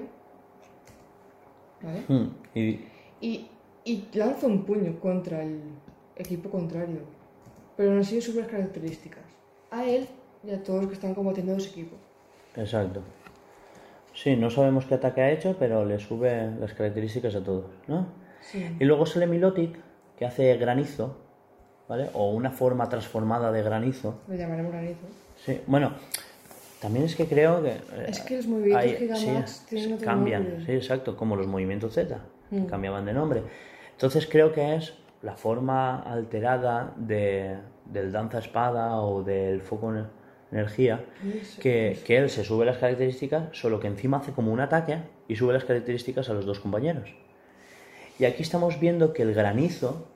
¿Vale? Hmm, Y Y, y lanza un puño contra el equipo contrario. Pero no sigue sube las características. A él y a todos los que están combatiendo ese equipo. Exacto. Sí, no sabemos qué ataque ha hecho, pero le sube las características a todos, ¿no? Sí. Y luego sale Milotic, que hace granizo, ¿vale? O una forma transformada de granizo. Lo llamaremos granizo. Sí, bueno, también es que creo que... eh, Es que los movimientos hay- Gigamax sí, tienen otro cambian, nombre. sí, exacto, como los movimientos Z, Mm. cambiaban de nombre. Entonces creo que es la forma alterada de, del danza espada o del foco ener- energía, que, que él se sube las características, solo que encima hace como un ataque y sube las características a los dos compañeros. Y aquí estamos viendo que el granizo,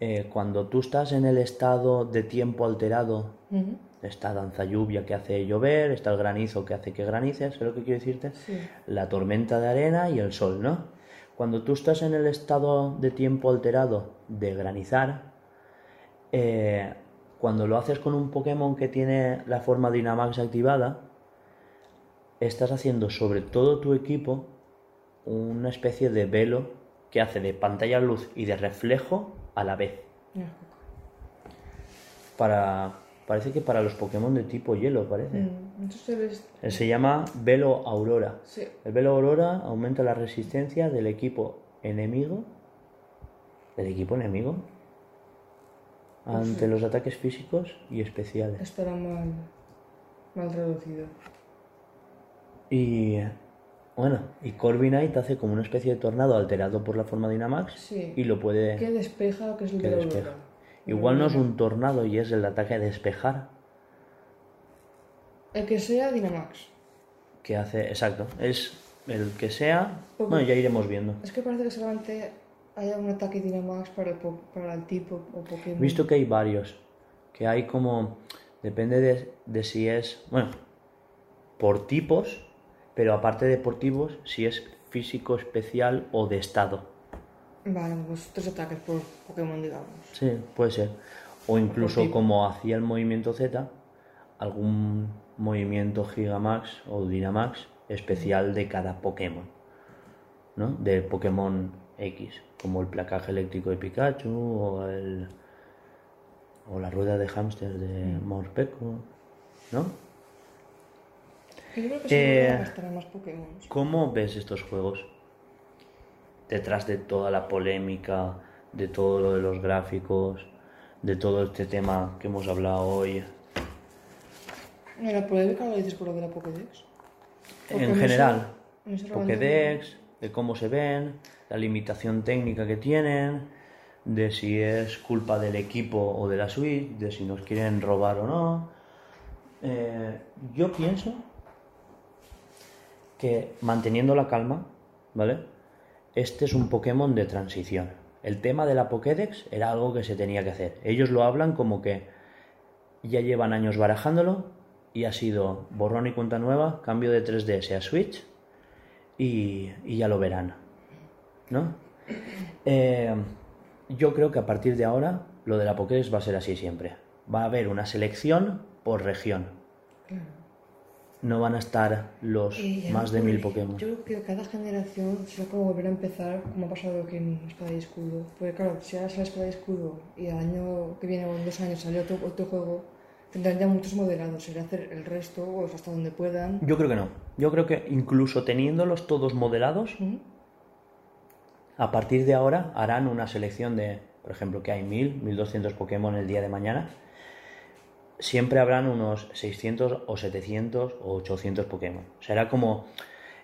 eh, cuando tú estás en el estado de tiempo alterado. Esta danza lluvia que hace llover, está el granizo que hace que granice, ¿sabes lo que quiero decirte? Sí. La tormenta de arena y el sol, ¿no? Cuando tú estás en el estado de tiempo alterado de granizar, eh, cuando lo haces con un Pokémon que tiene la forma Dynamax activada, estás haciendo sobre todo tu equipo una especie de velo que hace de pantalla luz y de reflejo a la vez. Para, parece que para los Pokémon de tipo hielo, parece. Mm, Entonces. Eh, Se llama Velo Aurora. Sí. El Velo Aurora aumenta la resistencia del equipo enemigo. ¿Del equipo enemigo? Ante los ataques físicos y especiales. Estará mal, mal traducido. Y bueno, y Corviknight hace como una especie de tornado alterado por la forma Dynamax Sí. y lo puede ¿Qué despeja que es el que de despeja. Igual no es un tornado y es el ataque de despejar El que sea Dynamax. que hace, exacto, es el que sea, bueno, ya iremos viendo. Es que parece que solamente haya un ataque Dynamax para el, para el tipo o Pokémon. He visto que hay varios, que hay como, depende de, de si es, bueno, por tipos, pero aparte de por tipos, si es físico especial o de estado. Vale, pues tres ataques por Pokémon, digamos. Sí, puede ser. O incluso como hacía el movimiento Z, algún movimiento Gigamax o Dynamax especial de cada Pokémon, ¿no? De Pokémon X, como el placaje eléctrico de Pikachu o el o la rueda de hámster de Morpeko, ¿no? Yo creo que Eh, más Pokémon. ¿Cómo ves estos juegos? Detrás de toda la polémica, de todo lo de los gráficos, de todo este tema que hemos hablado hoy. La polémica lo dices por lo de la Pokédex. Porque En general, eso Pokédex, de cómo se ven, la limitación técnica que tienen, de si es culpa del equipo o de la suite, de si nos quieren robar o no. Eh, yo pienso que manteniendo la calma, ¿vale? Este es un Pokémon de transición. El tema de la Pokédex era algo que se tenía que hacer. Ellos lo hablan como que ya llevan años barajándolo y ha sido borrón y cuenta nueva, cambio de 3DS a Switch y, ya lo verán. ¿No? Eh, yo creo que a partir de ahora lo de la Pokédex va a ser así siempre. Va a haber una selección por región. No van a estar los ya más de mil. Pokémon. Yo creo que cada generación será como volver a empezar, como ha pasado en Espada y Escudo. Porque claro, si ahora sale Espada y Escudo y el año que viene o en dos años sale otro, otro juego, tendrán ya muchos modelados. Será hacer el resto o hasta donde puedan. Yo creo que no. Yo creo que incluso teniéndolos todos modelados, Ujú. a partir de ahora harán una selección de, por ejemplo, que hay 1000, 1200 Pokémon el día de mañana. Siempre habrán unos 600 o 700 o 800 Pokémon. Será como,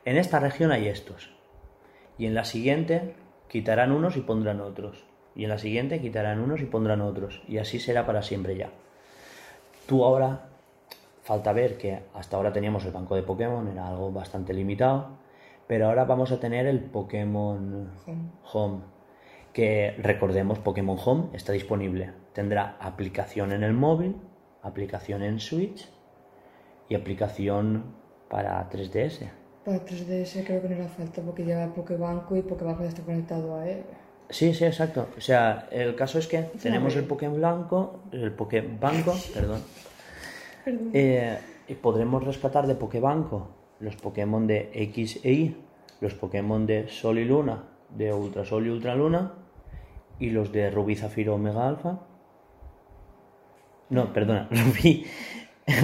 en esta región hay estos. Y en la siguiente quitarán unos y pondrán otros. Y en la siguiente quitarán unos y pondrán otros. Y así será para siempre ya. Tú ahora, falta ver que hasta ahora teníamos el banco de Pokémon, era algo bastante limitado. Pero ahora vamos a tener el Pokémon Home. Home. Que recordemos, Pokémon Home está disponible. Tendrá aplicación en el móvil, aplicación en Switch y aplicación para 3DS. Para 3DS creo que no hará falta porque lleva Pokébanco y Pokébanco ya está conectado a él. Sí, sí, exacto. O sea, el caso es que tenemos el Pokémon blanco, el Pokébanco, perdón. Eh, y podremos rescatar de Pokébanco los Pokémon de X e Y, los Pokémon de Sol y Luna, de Ultra Sol y Ultra Luna, y los de Rubí, Zafiro, Omega Alfa. No, perdona, Rubí,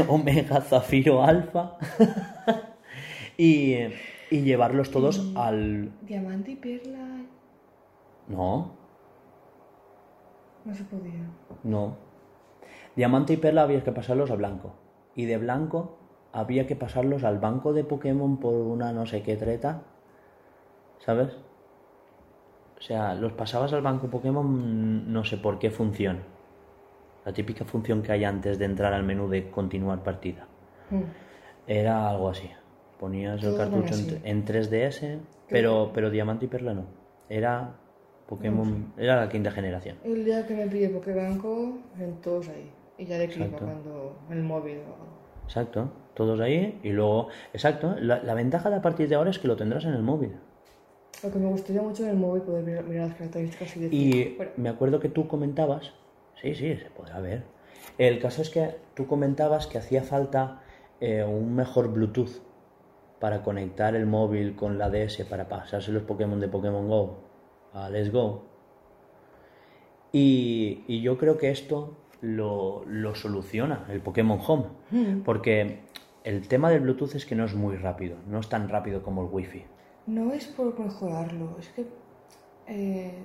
Omega, Zafiro, Alfa. y, y llevarlos todos al. Diamante y Perla No, no se podía. No. Diamante y Perla había que pasarlos a blanco. Y de blanco había que pasarlos al banco de Pokémon por una no sé qué treta. ¿Sabes? O sea, los pasabas al banco Pokémon no sé por qué función. La típica función que hay antes de entrar al menú de continuar partida. Mm. Era algo así. Ponías el cartucho en, en 3DS, pero, pero Diamante y Perla no. Era Pokémon, era la quinta generación. El día que me pillé Pokébanco, en todos ahí. Y ya Exacto. cuando el móvil o. Exacto, todos ahí y luego, exacto, la, la ventaja de a partir de ahora es que lo tendrás en el móvil. Lo que me gustaría mucho en el móvil poder mirar, mirar las características y decir, Y bueno, me acuerdo que tú comentabas, sí, sí, se podrá ver. El caso es que tú comentabas que hacía falta eh, un mejor Bluetooth para conectar el móvil con la DS para pasarse los Pokémon de Pokémon Go a Let's Go. Y, y yo creo que esto lo, lo soluciona el Pokémon Home. Porque el tema del Bluetooth es que no es muy rápido, no es tan rápido como el Wi-Fi. no es por mejorarlo, es que eh,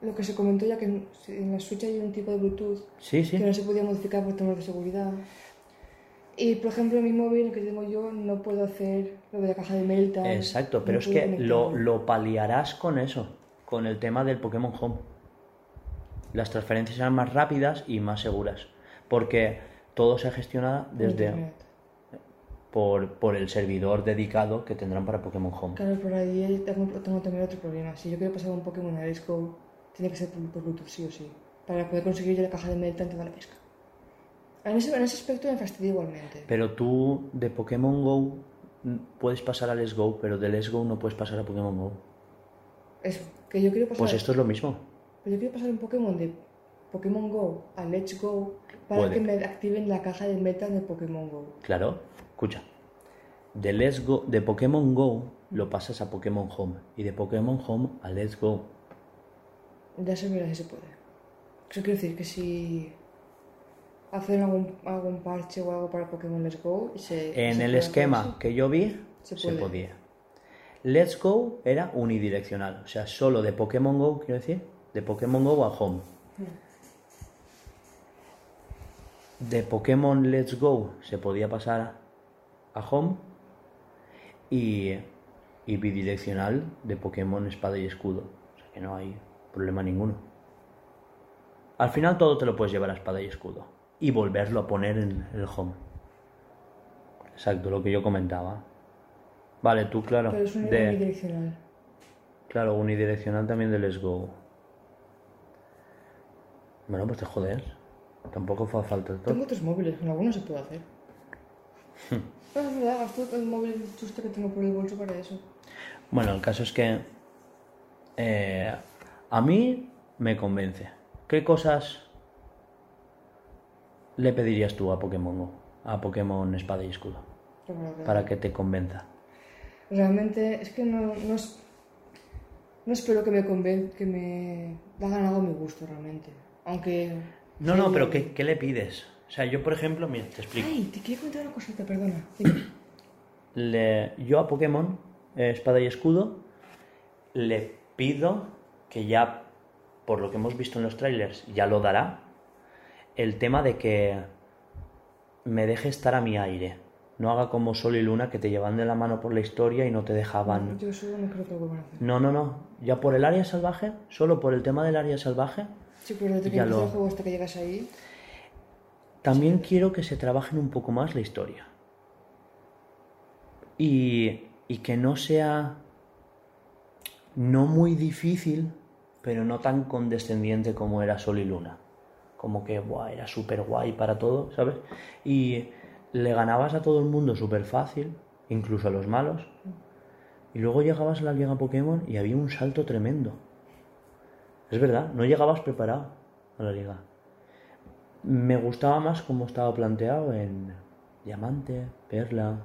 lo que se comentó ya que en, la Switch hay un tipo de Bluetooth Sí, sí. que no se podía modificar por temas de seguridad. Y por ejemplo, en mi móvil, el que tengo yo, no puedo hacer lo de la caja de Melta. Exacto, pero no es que lo, lo paliarás con eso, con el tema del Pokémon Home. Las transferencias serán más rápidas y más seguras, porque todo se gestiona desde por, por el servidor dedicado que tendrán para Pokémon Home. Claro, por ahí tengo, tengo también otro problema. Si yo quiero pasar un Pokémon a Go, tiene que ser por, Bluetooth, sí o sí. Para poder conseguir yo la caja de Melta en toda la pesca. En ese, en ese aspecto me fastidia igualmente. Pero tú de Pokémon Go puedes pasar a Let's Go, pero de Let's Go no puedes pasar a Pokémon Go. Eso, que yo quiero pasar. Pues esto es lo mismo. Pero yo quiero pasar un Pokémon de Pokémon Go a Let's Go para Puede que me activen la caja de meta de Pokémon Go. Claro, escucha. De Let's Go, de Pokémon Go lo pasas a Pokémon Home y de Pokémon Home a Let's Go. Ya se verá si se puede. Eso quiere decir que si hacen algún, algún parche o algo para Pokémon Let's Go y se... En se el esquema hacer que yo vi Se se, podía. Let's Go era unidireccional, o sea, solo de Pokémon Go, quiero decir, de Pokémon Go a Home. De Pokémon Let's Go se podía pasar a Home y, y bidireccional de Pokémon Espada y Escudo. O sea que no hay problema ninguno. Al final todo te lo puedes llevar a Espada y Escudo y volverlo a poner en el Home. Exacto, lo que yo comentaba. Vale, tú, claro. Pero es un de- unidireccional. Claro, unidireccional también de Let's Go. Bueno, pues te jodes. Tampoco fue falta de todo. Tengo tres móviles, con algunos se puede hacer. No, es verdad, gasto el móvil justo que tengo por el bolso para eso. Bueno, el caso es que eh, a mí me convence. ¿Qué cosas le pedirías tú a Pokémon Go? A Pokémon Espada y Escudo. Que- Para que te convenza. Realmente es que no, no, es- no espero que me conven que me hagan algo a mi gusto realmente. Aunque... No, no, pero ¿qué, qué le pides? O sea, yo, por ejemplo, mira, te explico. Ay, te quería contar una cosita, perdona. Le- yo a Pokémon eh, Espada y Escudo le pido que ya, por lo que hemos visto en los trailers, ya lo dará, el tema de que me deje estar a mi aire. No haga como Sol y Luna que te llevan de la mano por la historia y no te dejaban... Yo eso no creo que lo vuelvan a hacer. No, no, no. Ya por el área salvaje, solo por el tema del área salvaje, Sí, pero que Ya lo- el juego hasta que llegas ahí... También quiero que se trabajen un poco más la historia. Y, y que no sea no muy difícil, pero no tan condescendiente como era Sol y Luna. Como que buah, era súper guay para todo, ¿sabes? Y le ganabas a todo el mundo súper fácil, incluso a los malos. Y luego llegabas a la Liga Pokémon y había un salto tremendo. Es verdad, no llegabas preparado a la liga. Me gustaba más como estaba planteado en Diamante, Perla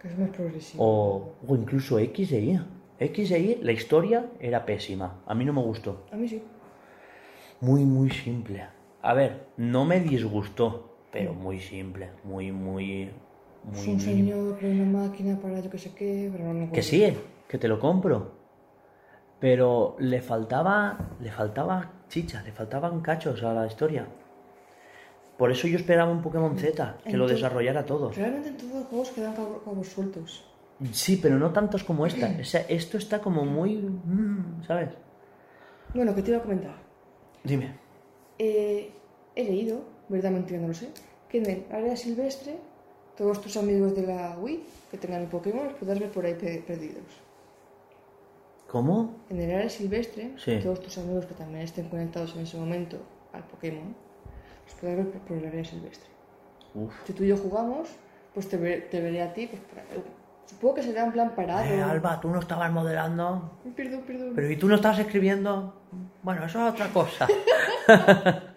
Que es más progresivo. o, o incluso X e Y. X Y, la historia era pésima. A mí no me gustó. A mí sí. Muy, muy simple. A ver, no me disgustó, pero muy simple. Muy, muy, Es muy... un señor con una máquina para yo que sé qué, pero no Que sí, que te lo compro. Pero le faltaba, le faltaba chicha, le faltaban cachos a la historia. Por eso yo esperaba un Pokémon Z, que lo desarrollara todo. Realmente en todos los juegos quedan cabo- cabos sueltos. Sí, pero no tantos como esta. O sea, esto está como muy... mm, ¿Sabes? Bueno, que te iba a comentar. Dime. Eh, he leído, verdad mentira, no lo sé, que en el área silvestre todos tus amigos de la Wii que tengan el Pokémon los podrás ver por ahí pe- perdidos. ¿Cómo? En el área silvestre, Sí. todos tus amigos que también estén conectados en ese momento al Pokémon, los podrás ver por, por el área silvestre. Uf. Si tú y yo jugamos, pues te veré a ti, pues por ahí. Supongo que será en plan parado. Eh, Alba, tú no estabas modelando. Perdón, perdón. Pero ¿y tú no estabas escribiendo? Bueno, eso es otra cosa.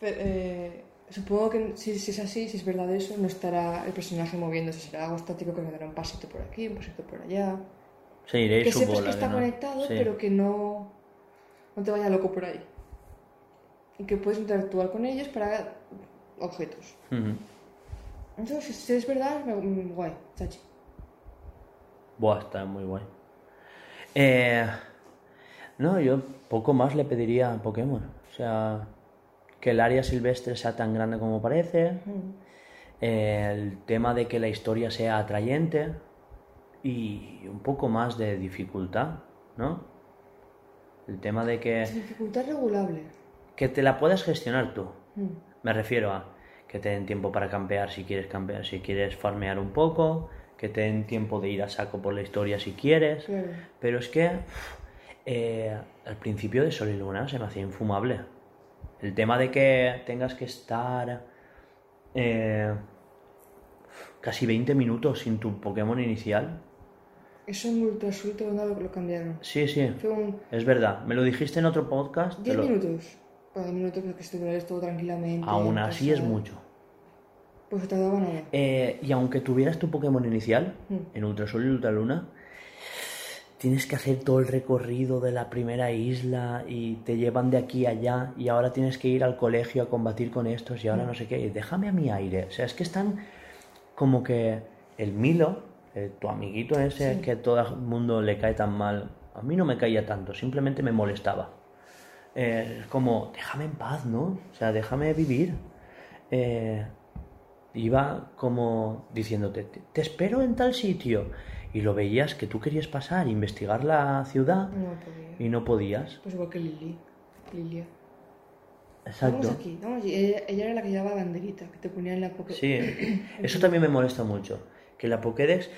Pero, eh, supongo que si, si es así, si es verdad eso, no estará el personaje moviéndose, será algo estático que me dará un pasito por aquí, un pasito por allá. Sí, iréis Que sepas que está no. conectado, Sí. pero que no, no te vaya loco por ahí. Y que puedes interactuar con ellos para objetos. Entonces, si- es verdad, mm, guay, chachi. Buah, está muy guay. Eh, no, yo poco más le pediría a Pokémon. O sea, que el área silvestre sea tan grande como parece. Eh, el tema de que la historia sea atrayente. Y un poco más de dificultad, ¿no? El tema de que, Dificultad regulable. que te la puedas gestionar tú. Mm. Me refiero a que te den tiempo para campear si quieres campear, si quieres farmear un poco, que te den tiempo de ir a saco por la historia si quieres. Claro. Pero es que eh, al principio de Sol y Luna se me hacía infumable. El tema de que tengas que estar eh, casi 20 minutos sin tu Pokémon inicial. Eso en Ultra Suite no lo, lo cambiaron. Sí, sí, Fue un es verdad. Me lo dijiste en otro podcast. te 10 lo- minutos. cada minuto que estuvieras todo tranquilamente. Aún así es mucho. Pues te daba nada. Eh, y aunque tuvieras tu Pokémon inicial, Mm. en Ultrasol y Ultraluna, tienes que hacer todo el recorrido de la primera isla y te llevan de aquí a allá y ahora tienes que ir al colegio a combatir con estos y ahora no sé qué. y déjame a mi aire. O sea, es que están como que el Milo, eh, tu amiguito ese Sí. que todo el mundo le cae tan mal, a mí no me caía tanto, simplemente me molestaba. Eh, es como, déjame en paz, ¿no? O sea, déjame vivir. Eh, iba como diciéndote, te, te espero en tal sitio. Y lo veías que tú querías pasar, investigar la ciudad No y no podías. Pues igual que Lili. Lilia. Exacto. Vamos aquí, vamos allí. Ella, ella era la que llevaba banderita, que te ponía en la poke... Sí, eso también me molesta mucho. Que la Pokédex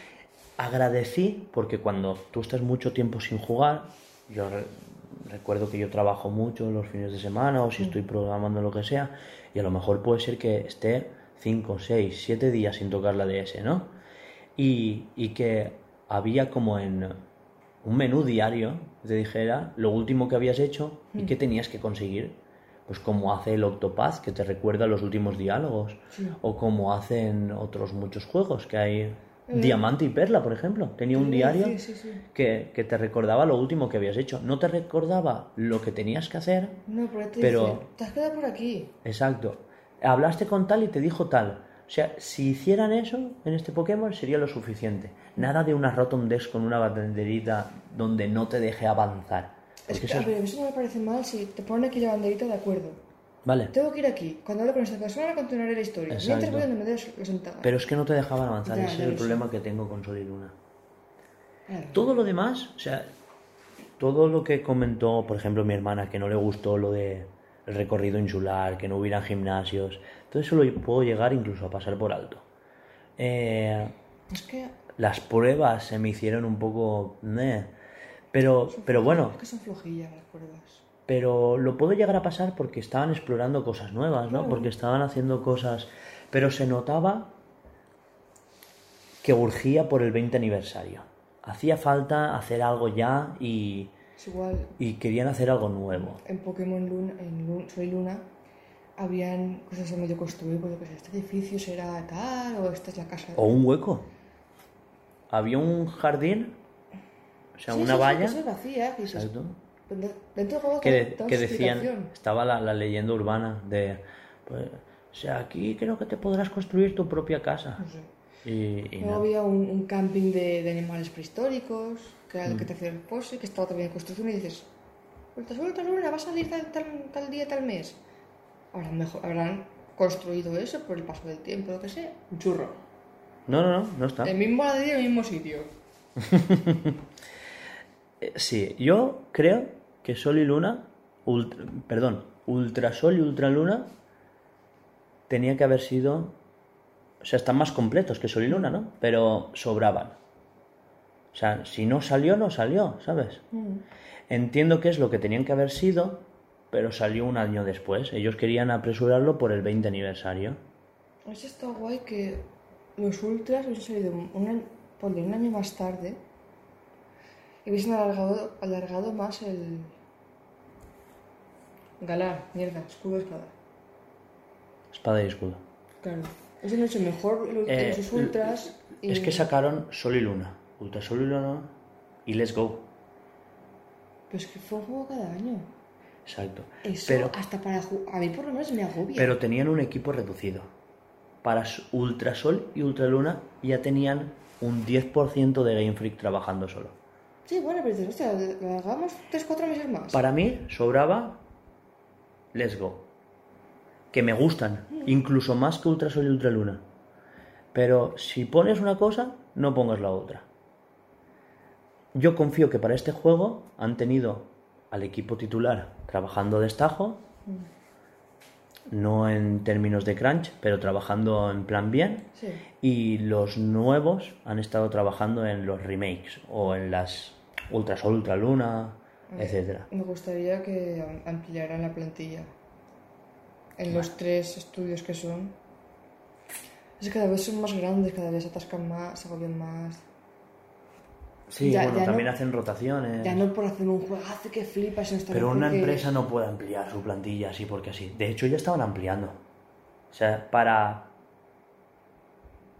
agradecí, porque cuando tú estás mucho tiempo sin jugar, yo re- recuerdo que yo trabajo mucho los fines de semana o si estoy programando lo que sea, y a lo mejor puede ser que esté 5, 6, 7 días sin tocar la DS, ¿no? Y, y que había como en un menú diario, te dijera lo último que habías hecho y qué tenías que conseguir. Pues como hace el Octopath, que te recuerda los últimos diálogos, Sí. o como hacen otros muchos juegos, que hay Diamante y Perla, por ejemplo. Tenía un diario sí, sí, sí. Que, que te recordaba lo último que habías hecho. No te recordaba lo que tenías que hacer, No, pero te Pero- dice, te has quedado por aquí. Exacto. Hablaste con tal y te dijo tal. O sea, si hicieran eso en este Pokémon sería lo suficiente. Nada de una Rotom Dex con una banderita donde no te deje avanzar. Es que, eso a eso no me parece mal si te ponen aquí la banderita de acuerdo. Vale. Tengo que ir aquí. Cuando hable con esta persona continuaré la historia. Exacto. Mientras voy donde me des la sentada. Pero es que no te dejaban avanzar. Ya, Ese ya es el sé. problema que tengo con Sol y Luna. Claro. Todo lo demás, o sea, todo lo que comentó, por ejemplo, mi hermana, que no le gustó lo de el recorrido insular, que no hubieran gimnasios, todo eso lo puedo llegar incluso a pasar por alto. Eh, Es que... las pruebas se me hicieron un poco... Pero, pero bueno, Es que son flojillas las pruebas. pero lo puedo llegar a pasar porque estaban explorando cosas nuevas, ¿no? Claro. Porque estaban haciendo cosas... Pero se notaba que urgía por el 20 aniversario. Hacía falta hacer algo ya y, Es igual, y querían hacer algo nuevo. en Pokémon Luna, en Lu- Sol y Luna, habían cosas a medio construir, pues, este edificio será tal, o esta es la casa. O un hueco. Había un jardín, o sea, Sí, una sí, sí, valla. eso es vacía, que dices, dentro del juego que, de- que decían, estaba la, la leyenda urbana de, pues, o sea, aquí creo que te podrás construir tu propia casa. No sé. Y, y Luego no. había un, un camping de, de animales prehistóricos, que era Mm. que te hacía el pose, que estaba también en construcción, y dices, vuelta suelta luna, va a salir tal, tal, tal día, tal mes. Habrán, mejor, habrán construido eso por el paso del tiempo, lo que sea. Un churro. No, no, no, no está. El mismo ladrillo, el mismo sitio. Eh, Sí, yo creo que Sol y Luna, ultra- perdón, Ultrasol y Ultraluna tenía que haber sido, o sea, están más completos que Sol y Luna, ¿no? Pero sobraban. O sea, si no salió, no salió, ¿sabes? Entiendo que es lo que tenían que haber sido, pero salió un año después. Ellos querían apresurarlo por el 20 aniversario. Eso está guay que los ultras hubiesen salido un año, un año más tarde y hubiesen alargado, alargado más el. Galar, mierda, escudo espada. Espada y escudo. Claro. Hubiesen hecho mejor los, Eh, los ultras. y- Es que sacaron Sol y Luna, Ultrasol y Luna y Let's Go. Pero es que fue un juego cada año. Exacto. Eso Pero, hasta para. A mí por lo menos me agobia. pero tenían un equipo reducido. Para Ultrasol y Ultraluna ya tenían un 10% de Game Freak trabajando solo. Sí, bueno, pero dices, hostia, lo hagamos 3-4 meses más. Para mí sobraba Let's Go. Que me gustan, incluso más que Ultrasol y Ultraluna. Pero si pones una cosa, no pongas la otra. Yo confío que para este juego han tenido al equipo titular trabajando de estajo, no en términos de crunch, pero trabajando en plan bien. Sí. Y los nuevos han estado trabajando en los remakes o en las Ultrasol, Ultraluna, etcétera. Me gustaría que am- ampliaran la plantilla. En los tres estudios que son. Es que cada vez son más grandes, cada vez se atascan más, se agobian más. Sí, Ya- bueno, ya también no- hacen rotaciones. Ya no por hacer un juegazo que flipas, sino esta Pero una empresa no puede ampliar su plantilla así porque así. De hecho, ya estaban ampliando. O sea, para.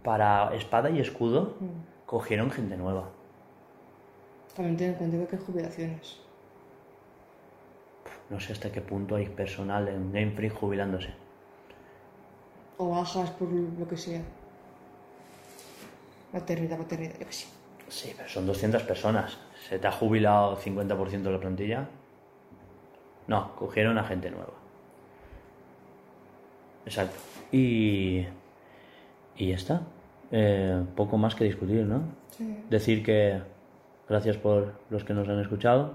Para espada y escudo, Mm. cogieron gente nueva. También ten en cuenta que hay jubilaciones. No sé hasta qué punto hay personal en Game Freak jubilándose. O bajas por lo que sea. Maternidad, maternidad, yo que sé. Sí, pero son 200 personas. ¿Se te ha jubilado 50% de la plantilla? No, cogieron a gente nueva. Exacto. Y. Y ya está. Eh, poco más que discutir, ¿no? Sí. Decir que gracias por los que nos han escuchado.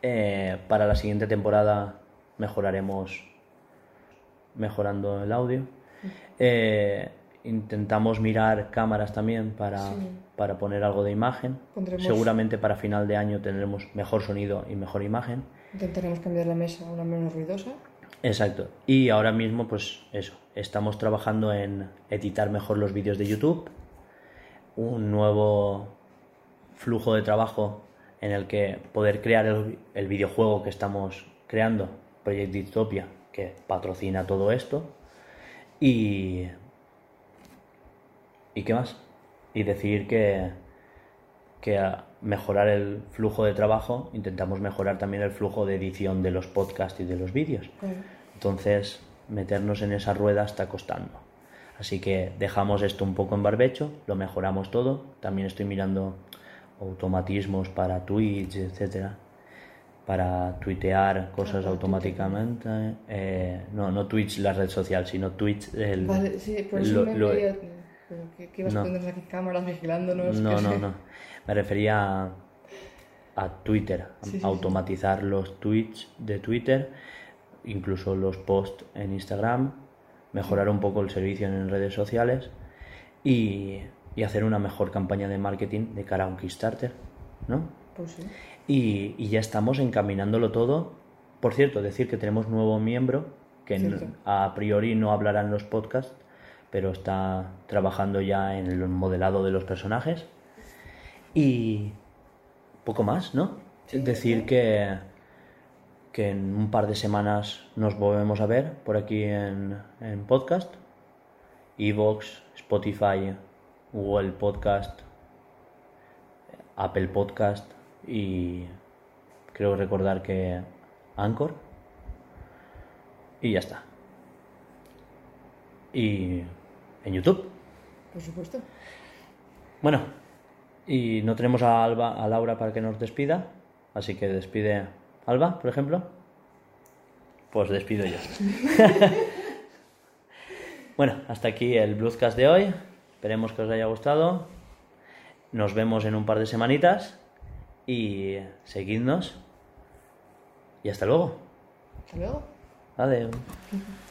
Eh, para la siguiente temporada mejoraremos mejorando el audio. Eh, intentamos mirar cámaras también para, Sí. para poner algo de imagen. Pondremos- Seguramente para final de año tendremos mejor sonido y mejor imagen. Intentaremos cambiar la mesa a una menos ruidosa. Exacto. Y ahora mismo, pues eso, estamos trabajando en editar mejor los vídeos de YouTube, un nuevo flujo de trabajo en el que poder crear el, el videojuego que estamos creando, Project Dystopia, que patrocina todo esto, y... ¿Y qué más? Y decir que, que a mejorar el flujo de trabajo, intentamos mejorar también el flujo de edición de los podcasts y de los vídeos. Entonces, meternos en esa rueda está costando. Así que dejamos esto un poco en barbecho, lo mejoramos todo. También estoy mirando automatismos para Twitch, etcétera, para tuitear cosas automáticamente. Eh, no, no Twitch la red social, sino Twitch el. Vale, sí, por eso lo- me lo- ibas No. a poner aquí cámaras vigilándonos. No, no, no. Me refería a, a Twitter, Sí, automatizar los tweets de Twitter, incluso los posts en Instagram, mejorar un poco el servicio en redes sociales y, y hacer una mejor campaña de marketing de cara a un Kickstarter, ¿no? Pues sí. Y, y ya estamos encaminándolo todo. Por cierto, decir que tenemos nuevo miembro que a priori no hablará en los podcasts, pero está trabajando ya en el modelado de los personajes. Y poco más, ¿no? Sí, decir sí. que, que en un par de semanas nos volvemos a ver por aquí en, en podcast. Evox, Spotify, Google Podcast, Apple Podcast y creo recordar que Anchor. Y ya está. Y en YouTube. Por supuesto. Bueno, y no tenemos a Alba, a Laura para que nos despida, así que despide Alba, por ejemplo. Pues despido yo. bueno, hasta aquí el Bluescast de hoy. Esperemos que os haya gustado. Nos vemos en un par de semanitas y seguidnos. Y hasta luego. Hasta luego. Adiós.